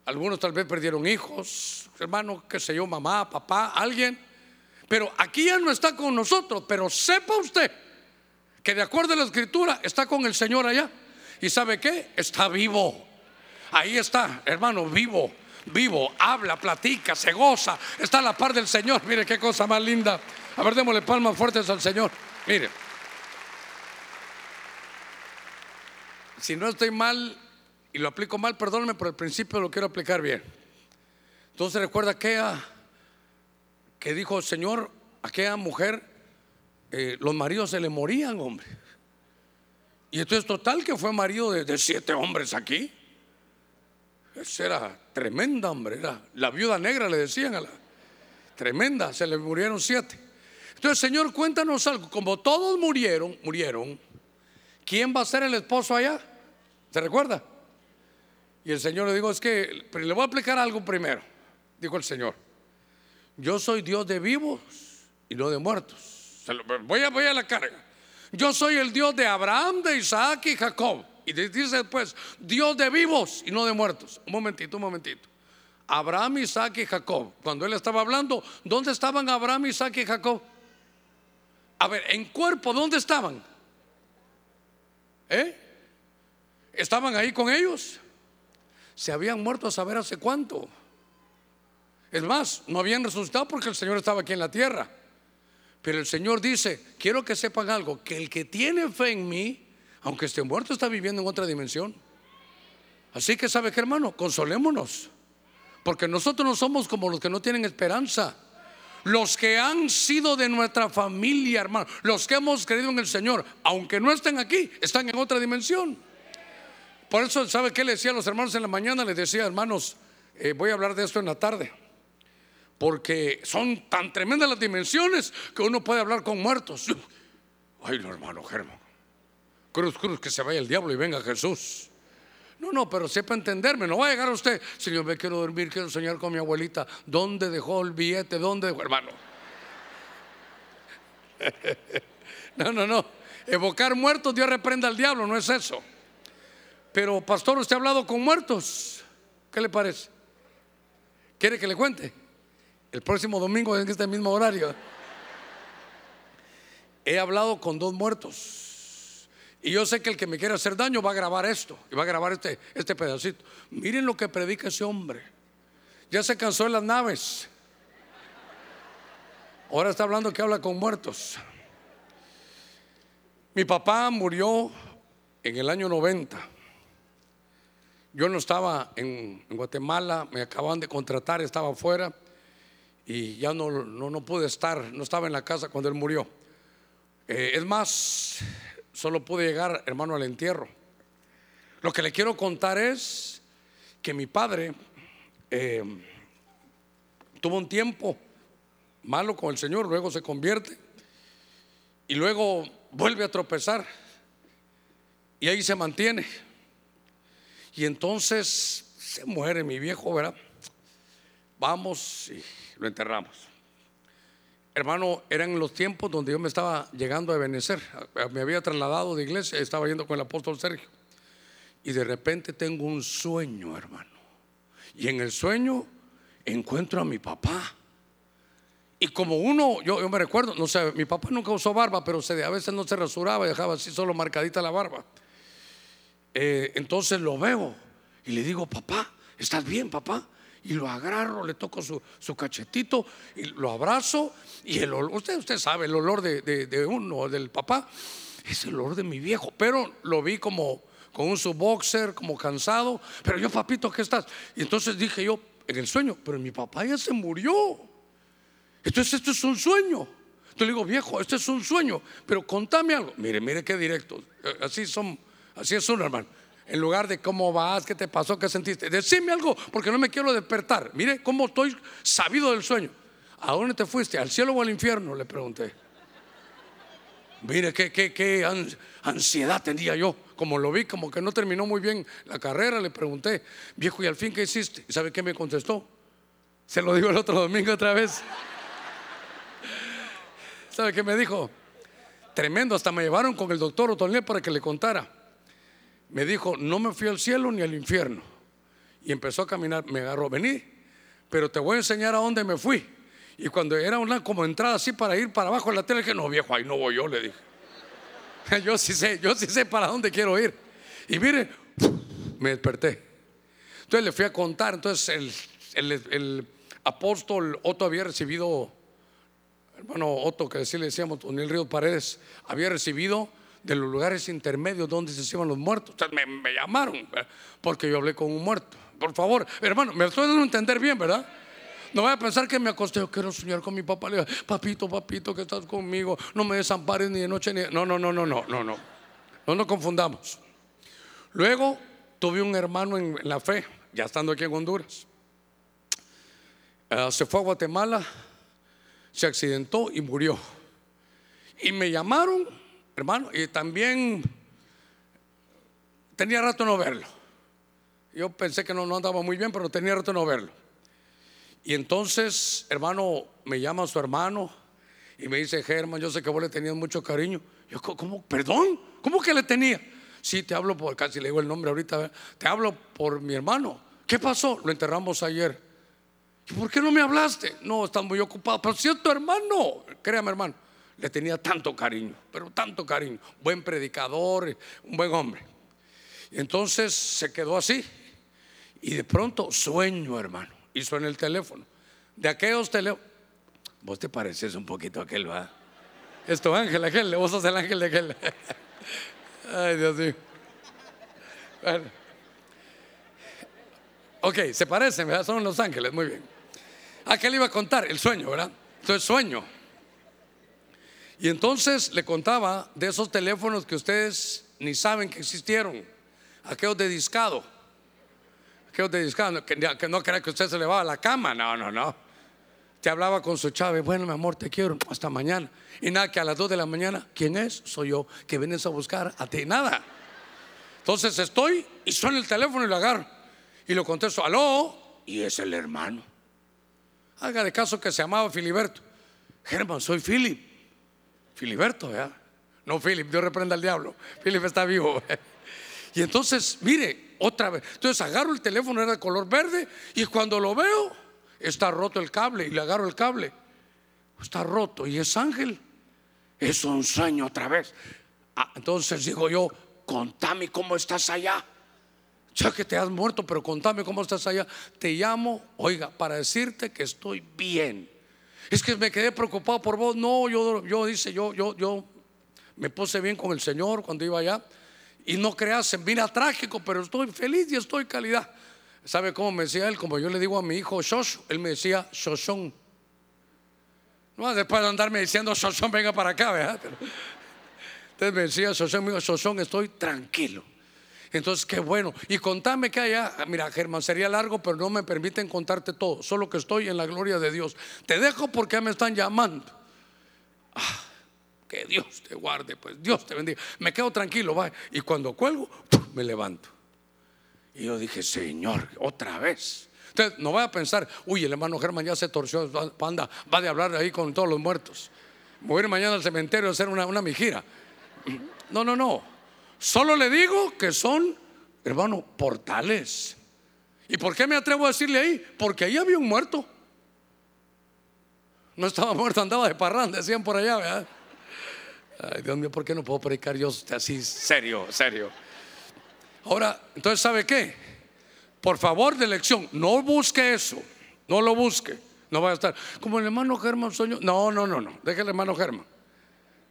Algunos tal vez perdieron hijos, hermano, qué sé yo, mamá, papá, alguien. Pero aquí ya no está con nosotros, pero sepa usted que de acuerdo a la escritura está con el Señor allá. ¿Y sabe qué? Está vivo. Ahí está, hermano, vivo, vivo, habla, platica, se goza, está a la par del Señor. Mire qué cosa más linda. A ver, démosle palmas fuertes al Señor. Mire. Si no estoy mal y lo aplico mal, perdóneme, pero el principio lo quiero aplicar bien. Entonces recuerda aquella que dijo, Señor, aquella mujer, eh, los maridos se le morían, hombre. Y esto es total que fue marido de, siete hombres aquí. Esa era tremenda, hombre. Era la viuda negra, le decían a la tremenda, se le murieron siete. Entonces, Señor, cuéntanos algo. Como todos murieron, murieron, ¿quién va a ser el esposo allá? ¿Se recuerda? Y el Señor le dijo, es que le voy a aplicar algo primero, dijo el Señor. Yo soy Dios de vivos y no de muertos. Voy a, voy a la carga. Yo soy el Dios de Abraham, de Isaac y Jacob. Y dice después, Dios de vivos y no de muertos. Un momentito, un momentito. Abraham, Isaac y Jacob. Cuando él estaba hablando, ¿dónde estaban Abraham, Isaac y Jacob? A ver, en cuerpo, ¿dónde estaban? ¿Eh? ¿Estaban ahí con ellos? se habían muerto a saber hace cuánto. Es más, no habían resucitado porque el Señor estaba aquí en la tierra. Pero el Señor dice, quiero que sepan algo, que el que tiene fe en mí, aunque esté muerto, está viviendo en otra dimensión. Así que, ¿sabe hermano? Consolémonos. Porque nosotros no somos como los que no tienen esperanza. Los que han sido de nuestra familia, hermano, los que hemos creído en el Señor, aunque no estén aquí, están en otra dimensión. Por eso, ¿sabe qué le decía a los hermanos en la mañana? Les decía, hermanos, eh, voy a hablar de esto en la tarde. Porque son tan tremendas las dimensiones que uno puede hablar con muertos. Ay, no, hermano Germán. Cruz, cruz, que se vaya el diablo y venga Jesús. No, no, pero sepa entenderme. No va a llegar usted, Señor, me quiero dormir, quiero soñar con mi abuelita. ¿Dónde dejó el billete? ¿Dónde dejó, hermano? No, no, no. Evocar muertos, Dios reprenda al diablo, no es eso. Pero, pastor, usted ha hablado con muertos. ¿Qué le parece? ¿Quiere que le cuente? El próximo domingo en este mismo horario. He hablado con dos muertos. Y yo sé que el que me quiere hacer daño va a grabar esto. Y va a grabar este, este pedacito. Miren lo que predica ese hombre. Ya se cansó de las naves. Ahora está hablando que habla con muertos. Mi papá murió en el año 90. Yo no estaba en, Guatemala, me acababan de contratar, estaba afuera y ya no, pude estar, no estaba en la casa cuando él murió. Eh, es más, solo pude llegar, hermano, al entierro. Lo que le quiero contar es que mi padre eh, tuvo un tiempo malo con el Señor, luego se convierte y luego vuelve a tropezar y ahí se mantiene. Y entonces se muere mi viejo, ¿verdad? Vamos y lo enterramos. Hermano, eran los tiempos donde yo me estaba llegando a Benecer. Me había trasladado de iglesia, estaba yendo con el apóstol Sergio. Y de repente tengo un sueño, hermano. Y en el sueño encuentro a mi papá. Y como uno, yo, me recuerdo, no sé, mi papá nunca usó barba, pero se, a veces no se rasuraba dejaba así solo marcadita la barba. Eh, entonces lo veo y le digo, papá, ¿estás bien, papá? Y lo agarro, le toco su, su cachetito y lo abrazo. Y el olor, usted, usted sabe, el olor de, de, de uno, del papá, es el olor de mi viejo. Pero lo vi como con un subboxer, como cansado. Pero yo, papito, ¿qué estás? Y entonces dije yo, en el sueño, pero mi papá ya se murió. Entonces esto es un sueño. Entonces le digo, viejo, esto es un sueño, pero contame algo. Mire, mire qué directo. Eh, así son, así es uno, hermano. En lugar de cómo vas, qué te pasó, qué sentiste. Decime algo, porque no me quiero despertar. Mire cómo estoy sabido del sueño. ¿A dónde te fuiste? ¿Al cielo o al infierno? Le pregunté. Mire qué, qué, qué ansiedad tenía yo. Como lo vi, como que no terminó muy bien la carrera, le pregunté, viejo, ¿y al fin qué hiciste? ¿Y sabe qué me contestó? Se lo digo el otro domingo otra vez. ¿Sabe qué me dijo? Tremendo, hasta me llevaron con el doctor Otoniel para que le contara. Me dijo, no me fui al cielo ni al infierno. Y empezó a caminar, me agarró, vení, pero te voy a enseñar a dónde me fui. Y cuando era una como entrada así para ir para abajo de la tele, dije, no viejo, ahí no voy yo, le dije. Yo sí sé, yo sí sé para dónde quiero ir. Y mire, me desperté. Entonces le fui a contar, entonces el, el apóstol Otto había recibido hermano Otto, que así le decíamos, el Río Paredes, había recibido de los lugares intermedios donde se hacían los muertos. me, me, llamaron porque yo hablé con un muerto. Por favor, hermano, me estoy dando a entender bien, ¿verdad? No voy a pensar que me acosté, yo quiero soñar con mi papá. Papito, papito, que estás conmigo, no me desampares ni de noche ni de... No, no, no, no, no, no, no. No nos confundamos. Luego tuve un hermano en la fe, ya estando aquí en Honduras. Uh, se fue a Guatemala se accidentó y murió. Y me llamaron, hermano, y también tenía rato no verlo. Yo pensé que no, no andaba muy bien, pero tenía rato no verlo. Y entonces, hermano, me llama su hermano y me dice, Germán, yo sé que vos le tenías mucho cariño. Yo, ¿cómo? ¿Perdón? ¿Cómo que le tenía? Sí, te hablo por, casi le digo el nombre ahorita, te hablo por mi hermano. ¿Qué pasó? Lo enterramos ayer. ¿Por qué no me hablaste? No, estás muy ocupado. Pero si es tu hermano, créame hermano, le tenía tanto cariño, pero tanto cariño. Buen predicador, un buen hombre. Y entonces se quedó así. Y de pronto sueño, hermano. Y suena el teléfono. De aquellos teléfonos. Vos te pareces un poquito a aquel, ¿va? Es tu ángel, aquel. Vos sos el ángel de aquel. Ay, Dios mío. Bueno. Ok, se parecen, ¿verdad? Son los ángeles, muy bien. ¿A qué le iba a contar? El sueño, ¿verdad? Entonces, sueño. Y entonces le contaba de esos teléfonos que ustedes ni saben que existieron, aquellos de discado, aquellos de discado, que, no crea que usted se le a la cama, no, no, no. Te hablaba con su chave, bueno, mi amor, te quiero, hasta mañana. Y nada, que a las 2 de la mañana, ¿quién es? Soy yo, que vienes a buscar a ti, nada. Entonces estoy y suena el teléfono y lo agarro. Y lo contesto, aló, y es el hermano. Haga de caso que se llamaba Filiberto. Germán, soy Philip. Filiberto, ¿verdad? No, Philip, Dios reprenda al diablo. Philip está vivo. Y entonces, mire, otra vez. Entonces agarro el teléfono, era de color verde, y cuando lo veo, está roto el cable, y le agarro el cable. Está roto, y es ángel. Es un sueño otra vez. Ah, entonces digo yo, contame cómo estás allá. Ya que te has muerto, pero contame cómo estás allá. Te llamo, oiga, para decirte que estoy bien. Es que me quedé preocupado por vos. No, yo, yo dice, yo, yo, yo me puse bien con el Señor cuando iba allá. Y no creas, mira trágico, pero estoy feliz y estoy calidad. ¿Sabe cómo me decía él? Como yo le digo a mi hijo Shosho, él me decía Shoshon. No, después de andarme diciendo Shoshon, venga para acá, ¿verdad? entonces me decía Shoshon, Shoshon, estoy tranquilo. Entonces, qué bueno. Y contame que allá, mira, Germán, sería largo, pero no me permiten contarte todo. Solo que estoy en la gloria de Dios. Te dejo porque me están llamando. Ah, que Dios te guarde, pues Dios te bendiga. Me quedo tranquilo, va. Y cuando cuelgo, me levanto. Y yo dije, Señor, otra vez. Entonces, no vaya a pensar, uy, el hermano Germán ya se torció, panda, va de hablar ahí con todos los muertos. Voy a ir mañana al cementerio a hacer una, una mijira. No, no, no. Solo le digo que son, hermano, portales. ¿Y por qué me atrevo a decirle ahí? Porque ahí había un muerto. No estaba muerto, andaba de parranda, decían por allá, ¿verdad? Ay, Dios mío, ¿por qué no puedo predicar yo así serio, serio? Ahora, entonces, ¿sabe qué? Por favor, de lección, no busque eso, no lo busque. No va a estar como el hermano Germán sueño. No, no, no, no. Deje el hermano Germán.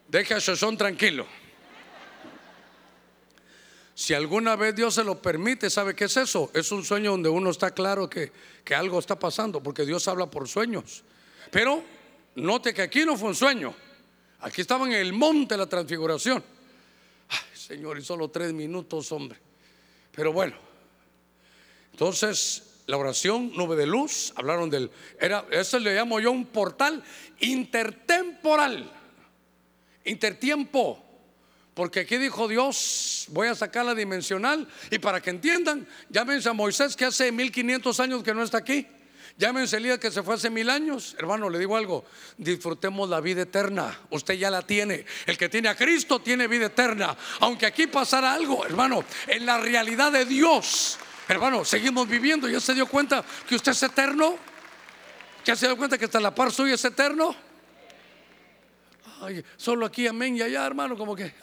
Deje a son tranquilo. Si alguna vez Dios se lo permite, ¿sabe qué es eso? Es un sueño donde uno está claro que, que algo está pasando, porque Dios habla por sueños. Pero note que aquí no fue un sueño. Aquí estaba en el monte la transfiguración. Ay, Señor, y solo tres minutos, hombre. Pero bueno, entonces la oración, nube de luz, hablaron del, era, eso le llamo yo un portal intertemporal, intertiempo. Porque aquí dijo Dios, voy a sacar la dimensional y para que entiendan, llámense a Moisés que hace 1500 años que no está aquí. Llámense a Elías que se fue hace mil años. Hermano, le digo algo, disfrutemos la vida eterna. Usted ya la tiene. El que tiene a Cristo tiene vida eterna. Aunque aquí pasara algo, hermano, en la realidad de Dios Hermano, seguimos viviendo. ¿Ya se dio cuenta que usted es eterno? ¿Ya se dio cuenta que hasta la par suya es eterno? Ay, solo aquí, amén, y allá, hermano, como que.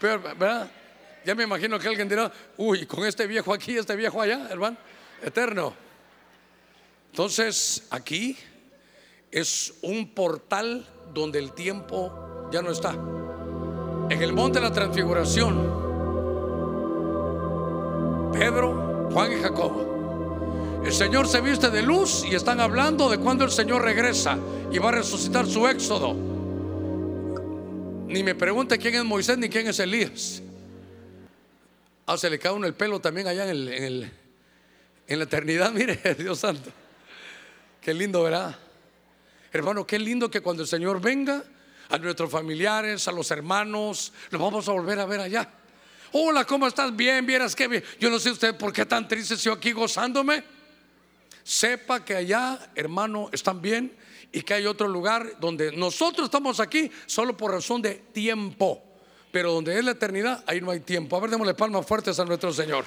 Pero. Ya me imagino que alguien dirá, uy, con este viejo aquí, este viejo allá, hermano, eterno. Entonces, aquí es un portal donde el tiempo ya no está. En el monte de la transfiguración, Pedro Juan y Jacobo. El Señor se viste de luz y están hablando de cuando el Señor regresa y va a resucitar su éxodo. Ni me pregunte quién es Moisés ni quién es Elías. Ah, se le cae uno el pelo también allá en, el, en, la eternidad. Mire, Dios santo. Qué lindo, ¿verdad? Hermano, qué lindo que cuando el Señor venga, a nuestros familiares, a los hermanos, los vamos a volver a ver allá. Hola, ¿cómo estás? Bien, vieras que bien. Yo no sé usted por qué tan triste yo aquí gozándome. Sepa que allá, hermano, están bien y que hay otro lugar donde nosotros estamos aquí solo por razón de tiempo. Pero donde es la eternidad, ahí no hay tiempo. A ver, démosle palmas fuertes a nuestro Señor.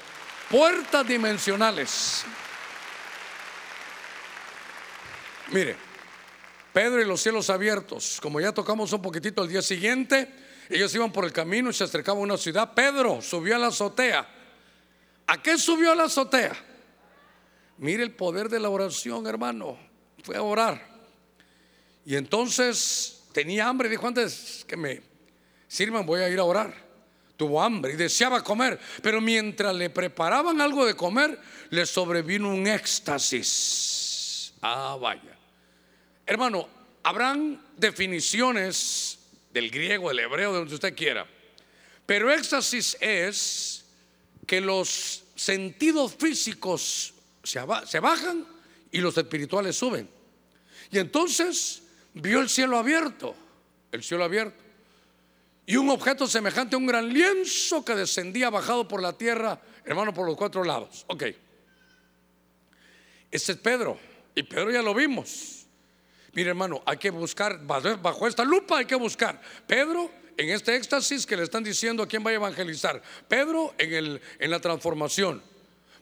Puertas dimensionales. Mire, Pedro y los cielos abiertos. Como ya tocamos un poquitito el día siguiente, ellos iban por el camino y se acercaban a una ciudad. Pedro subió a la azotea. ¿A qué subió a la azotea? Mire el poder de la oración, hermano. Fue a orar. Y entonces tenía hambre. Dijo antes que me sirvan, voy a ir a orar. Tuvo hambre y deseaba comer. Pero mientras le preparaban algo de comer, le sobrevino un éxtasis. Ah, vaya. Hermano, habrán definiciones del griego, del hebreo, de donde usted quiera. Pero éxtasis es que los sentidos físicos se, bajan y los espirituales suben. Y entonces vio el cielo abierto, el cielo abierto, y un objeto semejante a un gran lienzo que descendía bajado por la tierra, hermano, por los cuatro lados. Ok. Este es Pedro, y Pedro ya lo vimos. Mire hermano, hay que buscar, bajo esta lupa hay que buscar. Pedro en este éxtasis que le están diciendo a quién va a evangelizar. Pedro en, el, en la transformación.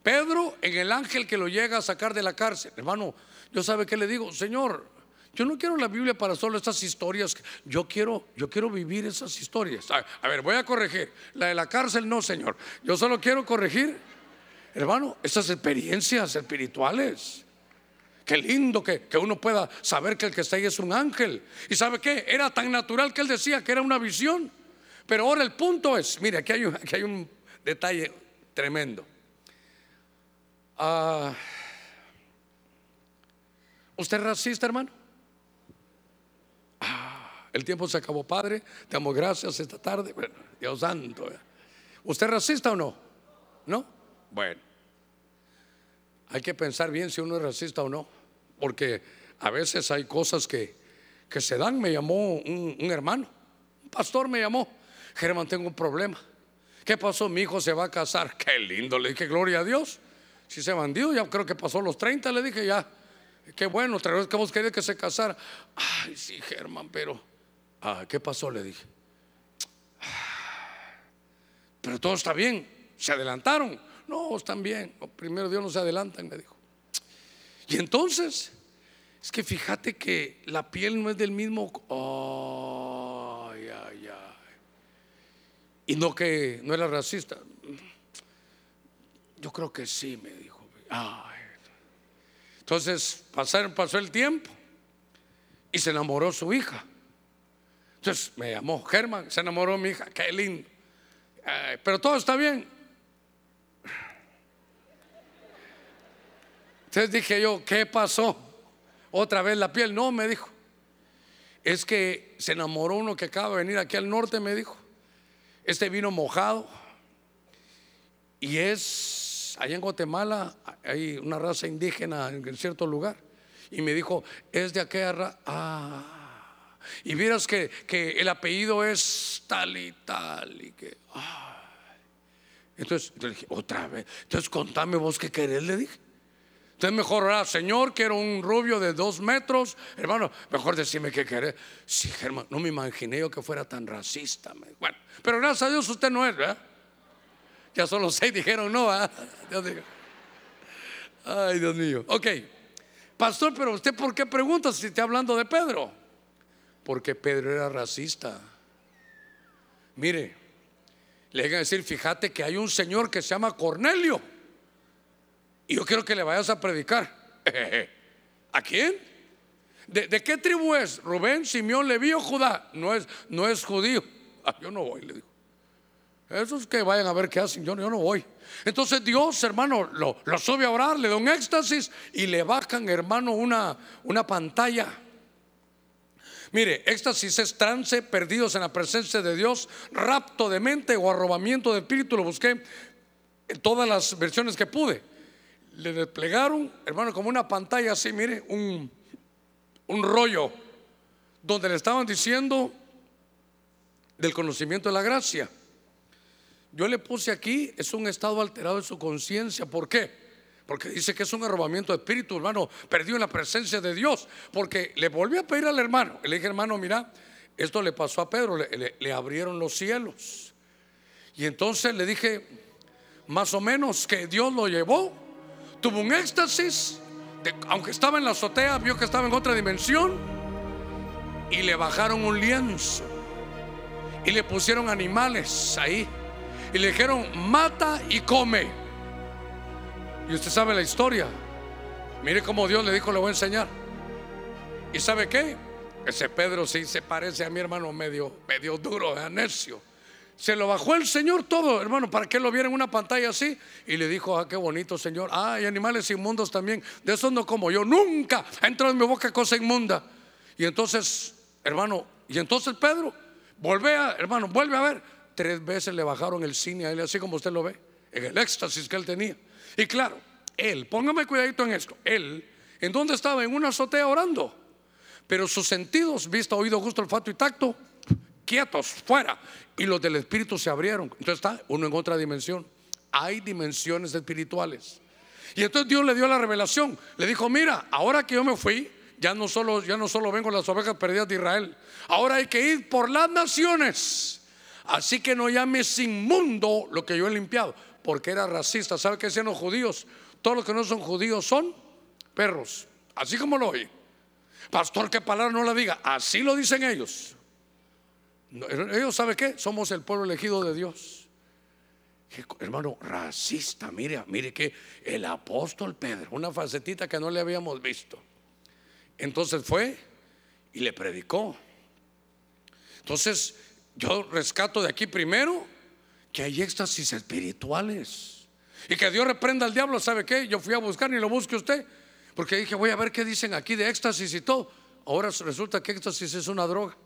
Pedro en el ángel que lo llega a sacar de la cárcel. Hermano, yo sabe que le digo, Señor, yo no quiero la Biblia para solo estas historias. Yo quiero, yo quiero vivir esas historias. a ver, voy a corregir. La de la cárcel no, Señor. Yo solo quiero corregir, hermano, esas experiencias espirituales. Qué lindo que, uno pueda saber que el que está ahí es un ángel. ¿Y sabe qué? Era tan natural que él decía que era una visión. Pero ahora el punto es, mire, aquí hay un, hay un detalle tremendo. Ah, ¿Usted es racista, hermano? Ah, el tiempo se acabó, Padre. Te damos gracias esta tarde. Dios santo. ¿Usted es racista o no? ¿No? Bueno, hay que pensar bien si uno es racista o no, porque a veces hay cosas que, que se dan. Me llamó un, un hermano, un pastor me llamó, Germán, tengo un problema. ¿Qué pasó? Mi hijo se va a casar. Qué lindo, le dije, gloria a Dios. Si se bandido, ya creo que pasó los 30, le dije, ya. Qué bueno, otra vez que hemos querido que se casara. Ay, sí, Germán, pero. Ah, ¿Qué pasó? Le dije. Pero todo está bien. Se adelantaron. No, están bien. Primero Dios no se adelantan, me dijo. Y entonces, es que fíjate que la piel no es del mismo. Ay, ay, ay. Y no que no era racista. Yo creo que sí, me dijo. Ay. Entonces pasaron, pasó el tiempo y se enamoró su hija. Entonces me llamó Germán, se enamoró mi hija, qué lindo. pero todo está bien. Entonces dije yo, ¿qué pasó? Otra vez la piel. No, me dijo. Es que se enamoró uno que acaba de venir aquí al norte, me dijo. Este vino mojado. Y es, allá en Guatemala hay una raza indígena en cierto lugar. Y me dijo, es de aquella raza. Ah. Y vieras que, que, el apellido es tal y tal. Y que, Entonces, le dije, otra vez. Entonces, contame vos qué querés, le dije. Entonces mejor orar, Señor, quiero un rubio de dos metros. Hermano, mejor decime qué querés. Sí, hermano, no me imaginé yo que fuera tan racista. Bueno, pero gracias a Dios usted no es, ¿verdad? Ya solo seis dijeron no, ¿verdad? Ay, Dios mío. Ok, pastor, pero usted por qué pregunta si está hablando de Pedro? Porque Pedro era racista. Mire, le voy a decir, fíjate que hay un señor que se llama Cornelio y yo quiero que le vayas a predicar. ¿A quién? ¿De, qué tribu es? Rubén, Simeón, Leví Judá. No es, no es judío. Ah, yo no voy, le digo. Esos que vayan a ver qué hacen, yo, no voy. Entonces Dios, hermano, lo, lo, sube a orar, le da un éxtasis y le bajan, hermano, una, una pantalla. Mire, éxtasis es trance, perdidos en la presencia de Dios, rapto de mente o arrobamiento de espíritu. Lo busqué en todas las versiones que pude le desplegaron, hermano, como una pantalla así, mire, un, un rollo, donde le estaban diciendo del conocimiento de la gracia. Yo le puse aquí, es un estado alterado de su conciencia. ¿Por qué? Porque dice que es un arrobamiento de espíritu, hermano, perdido en la presencia de Dios. Porque le volví a pedir al hermano. Le dije, hermano, mira, esto le pasó a Pedro, le, le abrieron los cielos. Y entonces le dije, más o menos, que Dios lo llevó tuvo un éxtasis, aunque estaba en la azotea, vio que estaba en otra dimensión y le bajaron un lienzo y le pusieron animales ahí y le dijeron, mata y come. Y usted sabe la historia. Mire cómo Dios le dijo, le voy a enseñar. ¿Y sabe qué? Ese Pedro sí se parece a mi hermano medio, medio duro, necio. Se lo bajó el Señor todo, hermano, para que lo viera en una pantalla así. Y le dijo, ah, qué bonito, Señor. Ah, hay animales inmundos también. De eso no como yo. Nunca ha entrado en mi boca cosa inmunda. Y entonces, hermano, y entonces Pedro, vuelve a, hermano, vuelve a ver. Tres veces le bajaron el cine a él, así como usted lo ve, en el éxtasis que él tenía. Y claro, él, póngame cuidadito en esto, él, ¿en dónde estaba? En una azotea orando. Pero sus sentidos, vista, oído, gusto, olfato y tacto, quietos, fuera. Y los del Espíritu se abrieron. Entonces está uno en otra dimensión. Hay dimensiones espirituales. Y entonces Dios le dio la revelación. Le dijo, mira, ahora que yo me fui, ya no solo, ya no solo vengo las ovejas perdidas de Israel. Ahora hay que ir por las naciones. Así que no llames inmundo lo que yo he limpiado. Porque era racista. ¿Sabe qué decían los judíos? Todos los que no son judíos son perros. Así como lo oye. Pastor, ¿qué palabra no la diga? Así lo dicen ellos. Ellos, ¿sabe qué? Somos el pueblo elegido de Dios. Hermano, racista, mire, mire que el apóstol Pedro, una facetita que no le habíamos visto. Entonces fue y le predicó. Entonces, yo rescato de aquí primero que hay éxtasis espirituales. Y que Dios reprenda al diablo, ¿sabe qué? Yo fui a buscar ni lo busque usted. Porque dije, voy a ver qué dicen aquí de éxtasis y todo. Ahora resulta que éxtasis es una droga.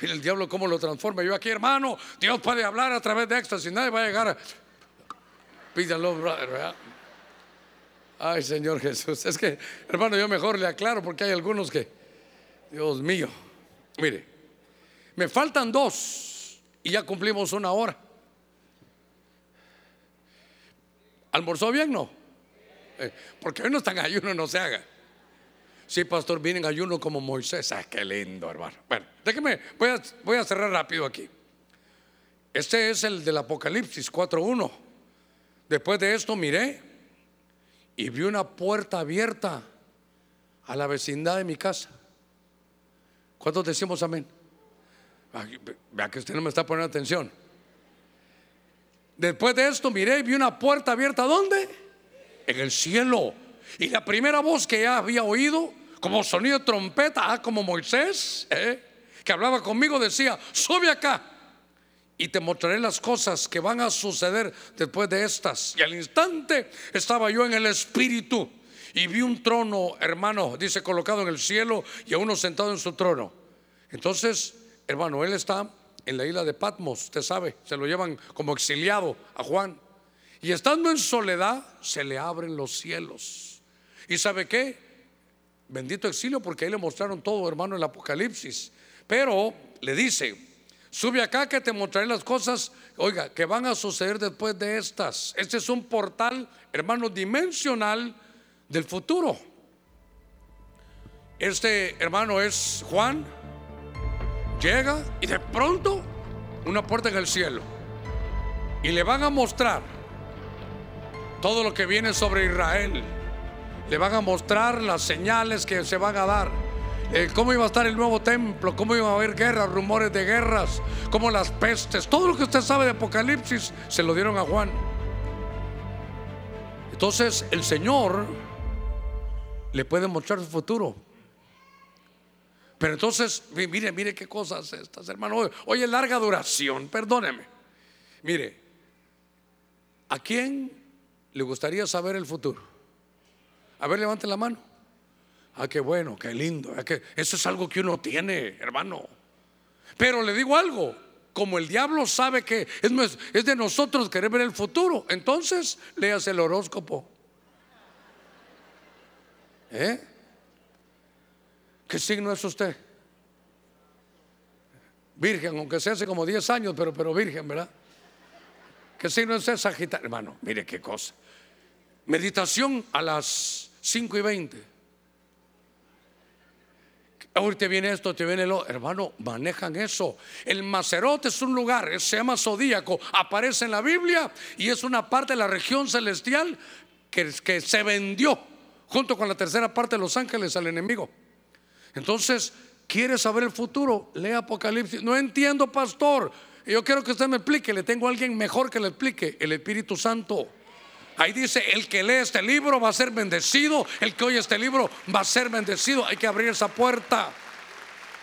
Y el diablo cómo lo transforma. Yo aquí, hermano, Dios puede hablar a través de éxtasis. Nadie va a llegar a... Pídalo, brother, ¿verdad? Ay, Señor Jesús. Es que, hermano, yo mejor le aclaro porque hay algunos que, Dios mío, mire, me faltan dos y ya cumplimos una hora. ¿Almorzó bien? No. Eh, porque hoy no están ayuno, no se haga. Sí, pastor, vienen ayuno como Moisés. Ah, qué lindo, hermano. Bueno, déjeme, voy a, voy a cerrar rápido aquí. Este es el del Apocalipsis 4.1. Después de esto miré y vi una puerta abierta a la vecindad de mi casa. ¿Cuántos decimos amén? Vea que usted no me está poniendo atención. Después de esto miré y vi una puerta abierta. ¿Dónde? En el cielo. Y la primera voz que ya había oído, como sonido de trompeta, ah, como Moisés, ¿eh? que hablaba conmigo, decía, sube acá y te mostraré las cosas que van a suceder después de estas. Y al instante estaba yo en el Espíritu y vi un trono, hermano, dice, colocado en el cielo y a uno sentado en su trono. Entonces, hermano, él está en la isla de Patmos, usted sabe, se lo llevan como exiliado a Juan. Y estando en soledad, se le abren los cielos. ¿Y sabe qué? Bendito exilio, porque ahí le mostraron todo, hermano, el Apocalipsis. Pero le dice, Sube acá que te mostraré las cosas, oiga, que van a suceder después de estas. Este es un portal, hermano, dimensional del futuro. Este hermano es Juan. Llega y de pronto una puerta en el cielo. Y le van a mostrar todo lo que viene sobre Israel. Le van a mostrar las señales que se van a dar eh, cómo iba a estar el nuevo templo, cómo iba a haber guerras, rumores de guerras, cómo las pestes, todo lo que usted sabe de Apocalipsis se lo dieron a Juan. Entonces el Señor le puede mostrar su futuro. Pero entonces, mire, mire qué cosas estas, hermano. Oye, larga duración, perdóneme. Mire, ¿a quién le gustaría saber el futuro? A ver, levante la mano. Ah, qué bueno, qué lindo. Ah, que eso es algo que uno tiene, hermano. Pero le digo algo, como el diablo sabe que es, es de nosotros querer ver el futuro, entonces leas el horóscopo. ¿Eh? ¿Qué signo es usted? Virgen, aunque sea hace como 10 años, pero, pero virgen, ¿verdad? ¿Qué signo es? Sagitario. Hermano, mire qué cosa. Meditación a las 5 y 20. Ahorita viene esto, te viene lo. Hermano, manejan eso. El Macerote es un lugar, se llama Zodíaco, aparece en la Biblia y es una parte de la región celestial que, que se vendió junto con la tercera parte de los ángeles al enemigo. Entonces, ¿quiere saber el futuro? Lee Apocalipsis. No entiendo, pastor. Yo quiero que usted me explique. Le tengo a alguien mejor que le explique: el Espíritu Santo. Ahí dice, el que lee este libro va a ser bendecido, el que oye este libro va a ser bendecido. Hay que abrir esa puerta.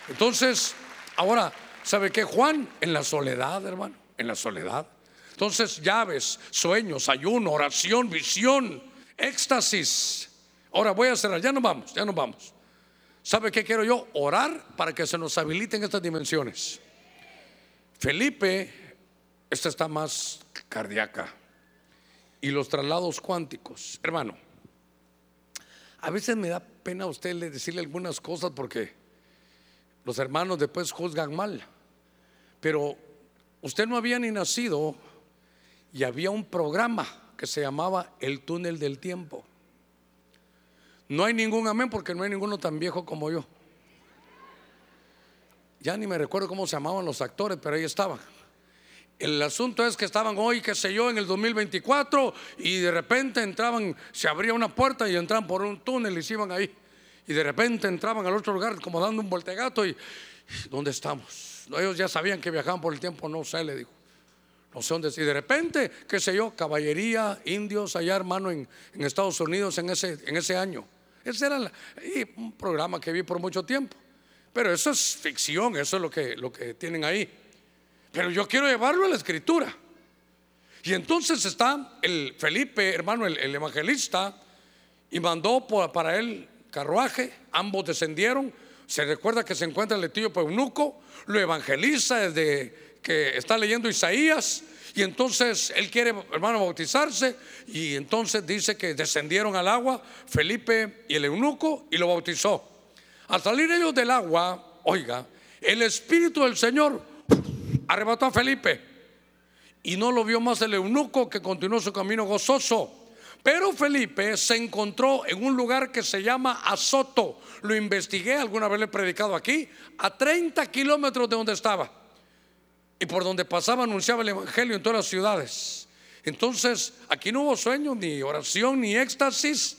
Entonces, ahora, ¿sabe qué? Juan, en la soledad, hermano, en la soledad. Entonces, llaves, sueños, ayuno, oración, visión, éxtasis. Ahora voy a cerrar, ya no vamos, ya no vamos. ¿Sabe qué quiero yo? Orar para que se nos habiliten estas dimensiones. Felipe, esta está más cardíaca y los traslados cuánticos. Hermano, a veces me da pena a usted decirle algunas cosas porque los hermanos después juzgan mal. Pero usted no había ni nacido y había un programa que se llamaba El túnel del tiempo. No hay ningún amén porque no hay ninguno tan viejo como yo. Ya ni me recuerdo cómo se llamaban los actores, pero ahí estaban. El asunto es que estaban hoy, qué sé yo, en el 2024 y de repente entraban, se abría una puerta y entraban por un túnel y se iban ahí. Y de repente entraban al otro lugar como dando un voltegato y ¿dónde estamos? Ellos ya sabían que viajaban por el tiempo, no sé, le dijo. No sé dónde. Y de repente, qué sé yo, caballería, indios allá, hermano, en, Estados Unidos en ese, en ese año. Ese era un programa que vi por mucho tiempo. Pero eso es ficción, eso es lo que, lo que tienen ahí. Pero yo quiero llevarlo a la escritura. Y entonces está el Felipe, hermano, el, evangelista, y mandó para él carruaje, ambos descendieron, se recuerda que se encuentra el etíope eunuco, lo evangeliza desde que está leyendo Isaías y entonces él quiere, hermano, bautizarse y entonces dice que descendieron al agua Felipe y el eunuco y lo bautizó. Al salir ellos del agua, oiga, el Espíritu del Señor arrebató a Felipe y no lo vio más el eunuco que continuó su camino gozoso. Pero Felipe se encontró en un lugar que se llama Azoto. Lo investigué, alguna vez le he predicado aquí, a 30 kilómetros de donde estaba. Y por donde pasaba anunciaba el Evangelio en todas las ciudades. Entonces, aquí no hubo sueño, ni oración, ni éxtasis,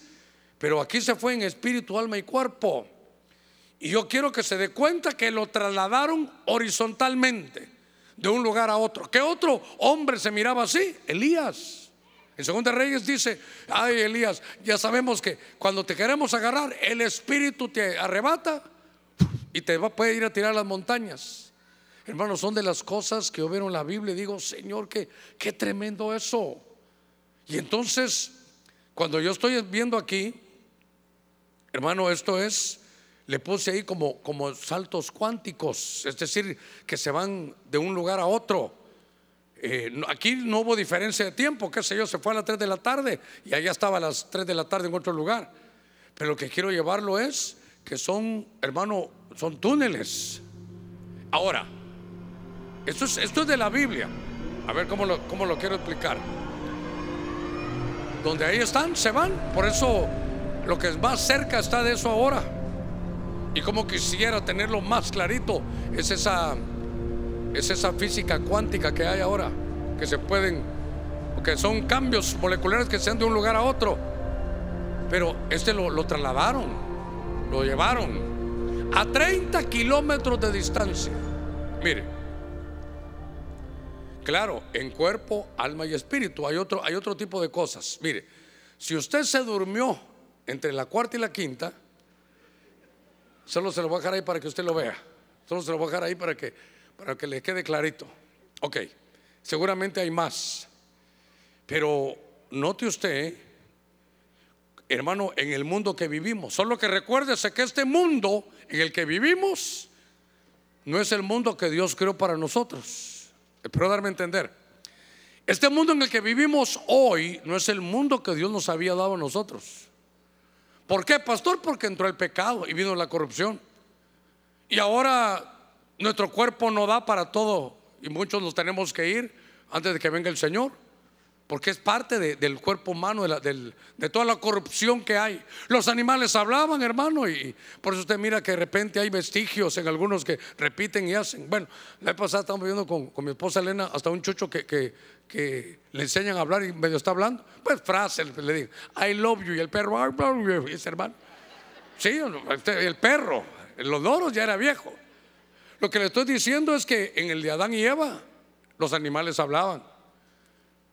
pero aquí se fue en espíritu, alma y cuerpo. Y yo quiero que se dé cuenta que lo trasladaron horizontalmente de un lugar a otro. ¿Qué otro hombre se miraba así? Elías. En Segunda Reyes dice, ay Elías, ya sabemos que cuando te queremos agarrar, el espíritu te arrebata y te va, puede ir a tirar las montañas. Hermanos, son de las cosas que yo veo en la Biblia y digo, Señor, qué, qué tremendo eso. Y entonces, cuando yo estoy viendo aquí, hermano, esto es, le puse ahí como, como saltos cuánticos, es decir, que se van de un lugar a otro. Eh, aquí no hubo diferencia de tiempo, qué sé yo, se fue a las 3 de la tarde y allá estaba a las 3 de la tarde en otro lugar. Pero lo que quiero llevarlo es que son, hermano, son túneles. Ahora, esto es, esto es de la Biblia. A ver cómo lo, cómo lo quiero explicar. Donde ahí están, se van. Por eso lo que es más cerca está de eso ahora. Y como quisiera tenerlo más clarito, es esa, es esa física cuántica que hay ahora, que se pueden, que son cambios moleculares que sean de un lugar a otro. Pero este lo, lo trasladaron, lo llevaron a 30 kilómetros de distancia. Mire. Claro, en cuerpo, alma y espíritu. Hay otro, hay otro tipo de cosas. Mire, si usted se durmió entre la cuarta y la quinta, solo se lo voy a dejar ahí para que usted lo vea. Solo se lo voy a dejar ahí para que, para que le quede clarito. Ok, seguramente hay más. Pero note usted, hermano, en el mundo que vivimos. Solo que recuérdese que este mundo en el que vivimos no es el mundo que Dios creó para nosotros. Espero darme a entender. Este mundo en el que vivimos hoy no es el mundo que Dios nos había dado a nosotros. ¿Por qué, pastor? Porque entró el pecado y vino la corrupción. Y ahora nuestro cuerpo no da para todo y muchos nos tenemos que ir antes de que venga el Señor porque es parte del cuerpo humano, de, toda la corrupción que hay. Los animales hablaban, hermano, y por eso usted mira que de repente hay vestigios en algunos que repiten y hacen. Bueno, la vez pasada estamos viendo con, mi esposa Elena hasta un chucho que, que, le enseñan a hablar y medio está hablando. Pues frase, le digo, I love you, y el perro, I love you, y ese hermano. Sí, este, el perro, los loros ya era viejo. Lo que le estoy diciendo es que en el de Adán y Eva, los animales hablaban.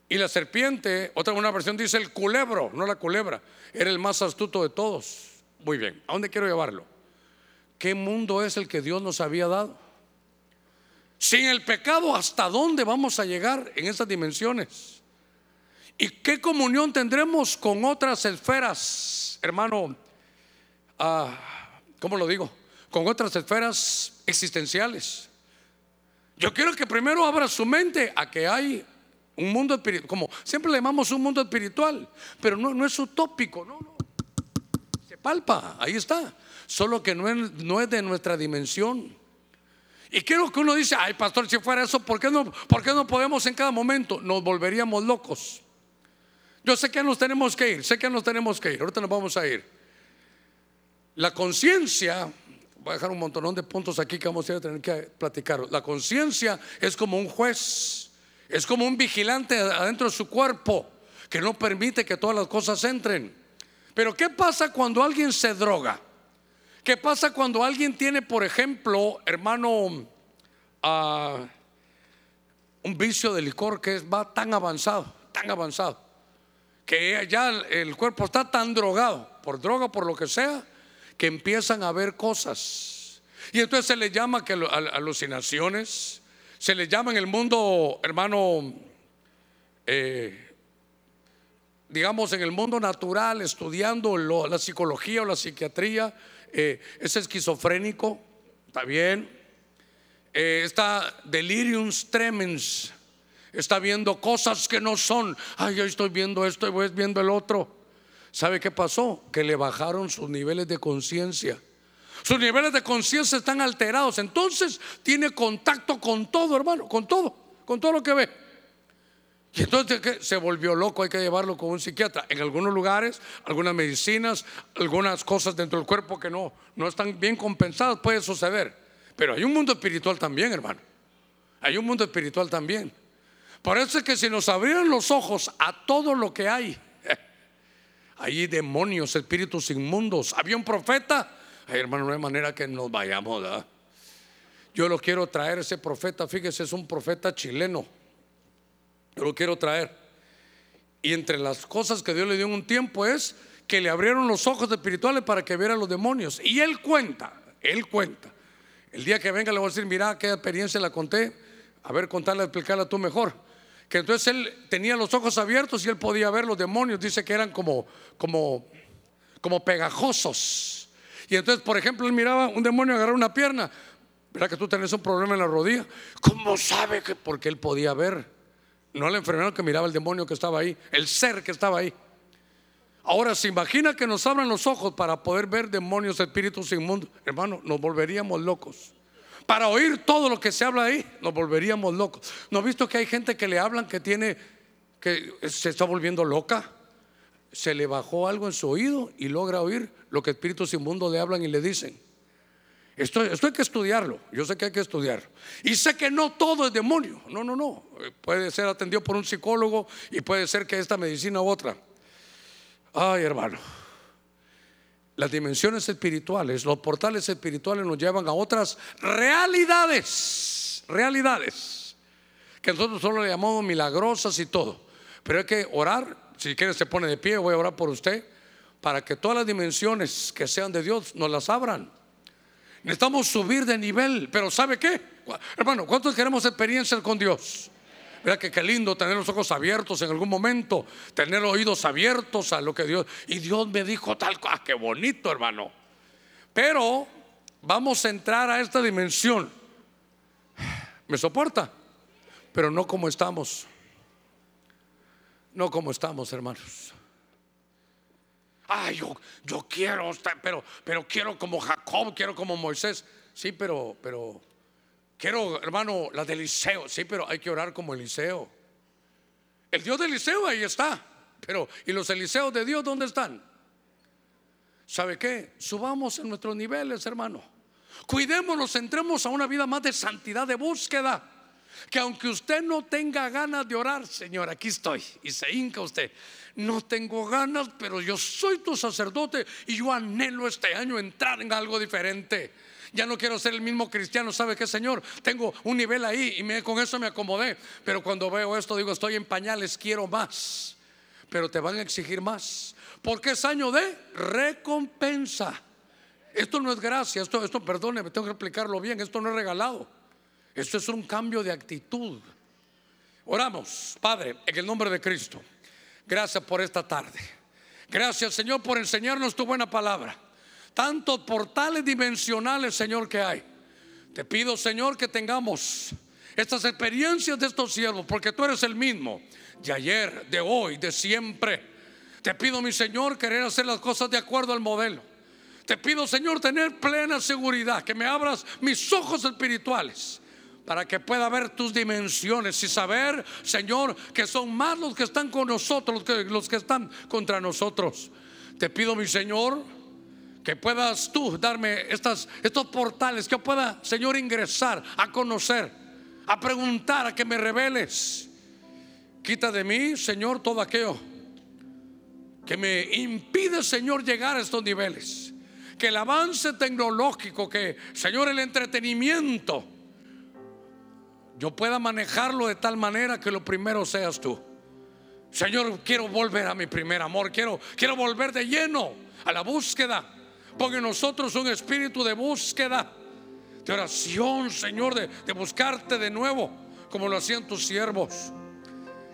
Y la serpiente, otra una versión dice el culebro, no la culebra, era el más astuto de todos. Muy bien, ¿a dónde quiero llevarlo? ¿Qué mundo es el que Dios nos había dado? Sin el pecado, ¿hasta dónde vamos a llegar en esas dimensiones? ¿Y qué comunión tendremos con otras esferas, hermano? Ah, ¿Cómo lo digo? Con otras esferas existenciales. Yo quiero que primero abra su mente a que hay un mundo espiritual, como siempre le llamamos un mundo espiritual, pero no, no es utópico, no, no. Se palpa, ahí está. Solo que no es, no es de nuestra dimensión. Y quiero que uno dice, ay pastor, si fuera eso, ¿por qué, no, ¿por qué no podemos en cada momento? Nos volveríamos locos. Yo sé que nos tenemos que ir, sé que nos tenemos que ir, ahorita nos vamos a ir. La conciencia, voy a dejar un montón de puntos aquí que vamos a tener que platicar. La conciencia es como un juez es como un vigilante adentro de su cuerpo que no permite que todas las cosas entren. Pero ¿qué pasa cuando alguien se droga? ¿Qué pasa cuando alguien tiene, por ejemplo, hermano, ah, un vicio de licor que va tan avanzado, tan avanzado, que ya el cuerpo está tan drogado, por droga, por lo que sea, que empiezan a ver cosas. Y entonces se le llama que alucinaciones, se le llama en el mundo, hermano, eh, digamos en el mundo natural, estudiando la psicología o la psiquiatría, eh, es esquizofrénico, está bien. Eh, está delirium tremens, está viendo cosas que no son. Ay, yo estoy viendo esto y voy viendo el otro. ¿Sabe qué pasó? Que le bajaron sus niveles de conciencia. Sus niveles de conciencia están alterados. Entonces tiene contacto con todo, hermano, con todo, con todo lo que ve. Y entonces se volvió loco, hay que llevarlo con un psiquiatra. En algunos lugares, algunas medicinas, algunas cosas dentro del cuerpo que no, no están bien compensadas, puede suceder. Pero hay un mundo espiritual también, hermano. Hay un mundo espiritual también. Por eso es que si nos abrieran los ojos a todo lo que hay, hay demonios, espíritus inmundos. Había un profeta, Ay, hermano, no hay manera que nos vayamos. Yo lo quiero traer, ese profeta, fíjese, es un profeta chileno yo lo quiero traer. Y entre las cosas que Dios le dio en un tiempo es que le abrieron los ojos espirituales para que viera los demonios. Y él cuenta, él cuenta. El día que venga le voy a decir, mira qué experiencia la conté. A ver, contarla, explicarla tú mejor. Que entonces él tenía los ojos abiertos y él podía ver los demonios. Dice que eran como, como, como pegajosos. Y entonces, por ejemplo, él miraba un demonio agarrar una pierna. Verá que tú tenés un problema en la rodilla. ¿Cómo sabe que? Porque él podía ver. No el enfermero que miraba el demonio que estaba ahí, el ser que estaba ahí. Ahora, se imagina que nos abran los ojos para poder ver demonios, espíritus inmundos. Hermano, nos volveríamos locos. Para oír todo lo que se habla ahí, nos volveríamos locos. ¿No ha visto que hay gente que le hablan que tiene, que se está volviendo loca? Se le bajó algo en su oído y logra oír lo que espíritus inmundos le hablan y le dicen. Esto, hay que estudiarlo. Yo sé que hay que estudiarlo. Y sé que no todo es demonio. No, no, no. Puede ser atendido por un psicólogo y puede ser que esta medicina u otra. Ay, hermano. Las dimensiones espirituales, los portales espirituales nos llevan a otras realidades. Realidades. Que nosotros solo le llamamos milagrosas y todo. Pero hay que orar. Si quiere se pone de pie, voy a orar por usted. Para que todas las dimensiones que sean de Dios nos las abran. Necesitamos subir de nivel, pero ¿sabe qué? Hermano, ¿cuántos queremos experiencias con Dios? Mira que qué lindo tener los ojos abiertos en algún momento, tener oídos abiertos a lo que Dios. Y Dios me dijo tal cosa, ah, qué bonito, hermano. Pero vamos a entrar a esta dimensión. ¿Me soporta? Pero no como estamos. No como estamos, hermanos. Ay, yo, yo quiero, pero, pero quiero como Jacob, quiero como Moisés. Sí, pero, pero, quiero, hermano, la de Eliseo. Sí, pero hay que orar como Eliseo. El Dios de Eliseo ahí está. Pero, ¿y los Eliseos de Dios dónde están? ¿Sabe qué? Subamos en nuestros niveles, hermano. Cuidémonos, entremos a una vida más de santidad, de búsqueda. Que aunque usted no tenga ganas de orar, Señor, aquí estoy. Y se hinca usted no tengo ganas, pero yo soy tu sacerdote y yo anhelo este año entrar en algo diferente. Ya no quiero ser el mismo cristiano, ¿sabe qué, Señor? Tengo un nivel ahí y me, con eso me acomodé. Pero cuando veo esto, digo, estoy en pañales, quiero más. Pero te van a exigir más. Porque es año de recompensa. Esto no es gracia, esto, esto, perdone, tengo que explicarlo bien, esto no es regalado. Esto es un cambio de actitud. Oramos, Padre, en el nombre de Cristo. Gracias por esta tarde. Gracias, Señor, por enseñarnos tu buena palabra. Tantos portales dimensionales, Señor, que hay. Te pido, Señor, que tengamos estas experiencias de estos siervos, porque tú eres el mismo, de ayer, de hoy, de siempre. Te pido, mi Señor, querer hacer las cosas de acuerdo al modelo. Te pido, Señor, tener plena seguridad, que me abras mis ojos espirituales para que pueda ver tus dimensiones y saber, Señor, que son más los que están con nosotros que los que están contra nosotros. Te pido, mi Señor, que puedas tú darme estas, estos portales, que pueda, Señor, ingresar a conocer, a preguntar, a que me reveles. Quita de mí, Señor, todo aquello que me impide, Señor, llegar a estos niveles. Que el avance tecnológico, que, Señor, el entretenimiento, yo pueda manejarlo de tal manera que lo primero seas tú. Señor, quiero volver a mi primer amor, quiero, quiero volver de lleno a la búsqueda. Ponga en nosotros un espíritu de búsqueda, de oración, Señor, de, de buscarte de nuevo, como lo hacían tus siervos.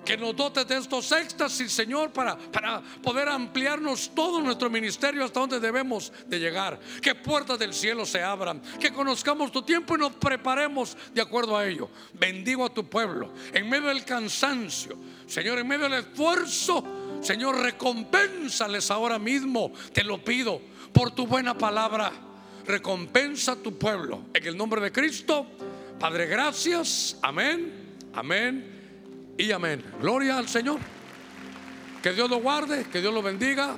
Que nos dotes de estos éxtasis, Señor, para, para poder ampliarnos todo nuestro ministerio hasta donde debemos de llegar. Que puertas del cielo se abran, que conozcamos tu tiempo y nos preparemos de acuerdo a ello. Bendigo a tu pueblo en medio del cansancio, Señor, en medio del esfuerzo. Señor, recompénsales ahora mismo, te lo pido, por tu buena palabra. Recompensa a tu pueblo. En el nombre de Cristo, Padre, gracias. Amén, amén y amén. Gloria al Señor. Que Dios lo guarde, que Dios lo bendiga.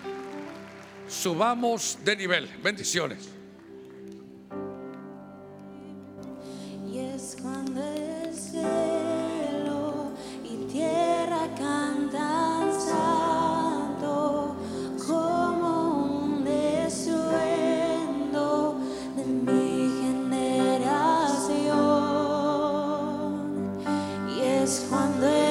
Subamos de nivel. Bendiciones. Y es cuando el cielo y tierra cantan santo como un estruendo de mi generación. Y es cuando el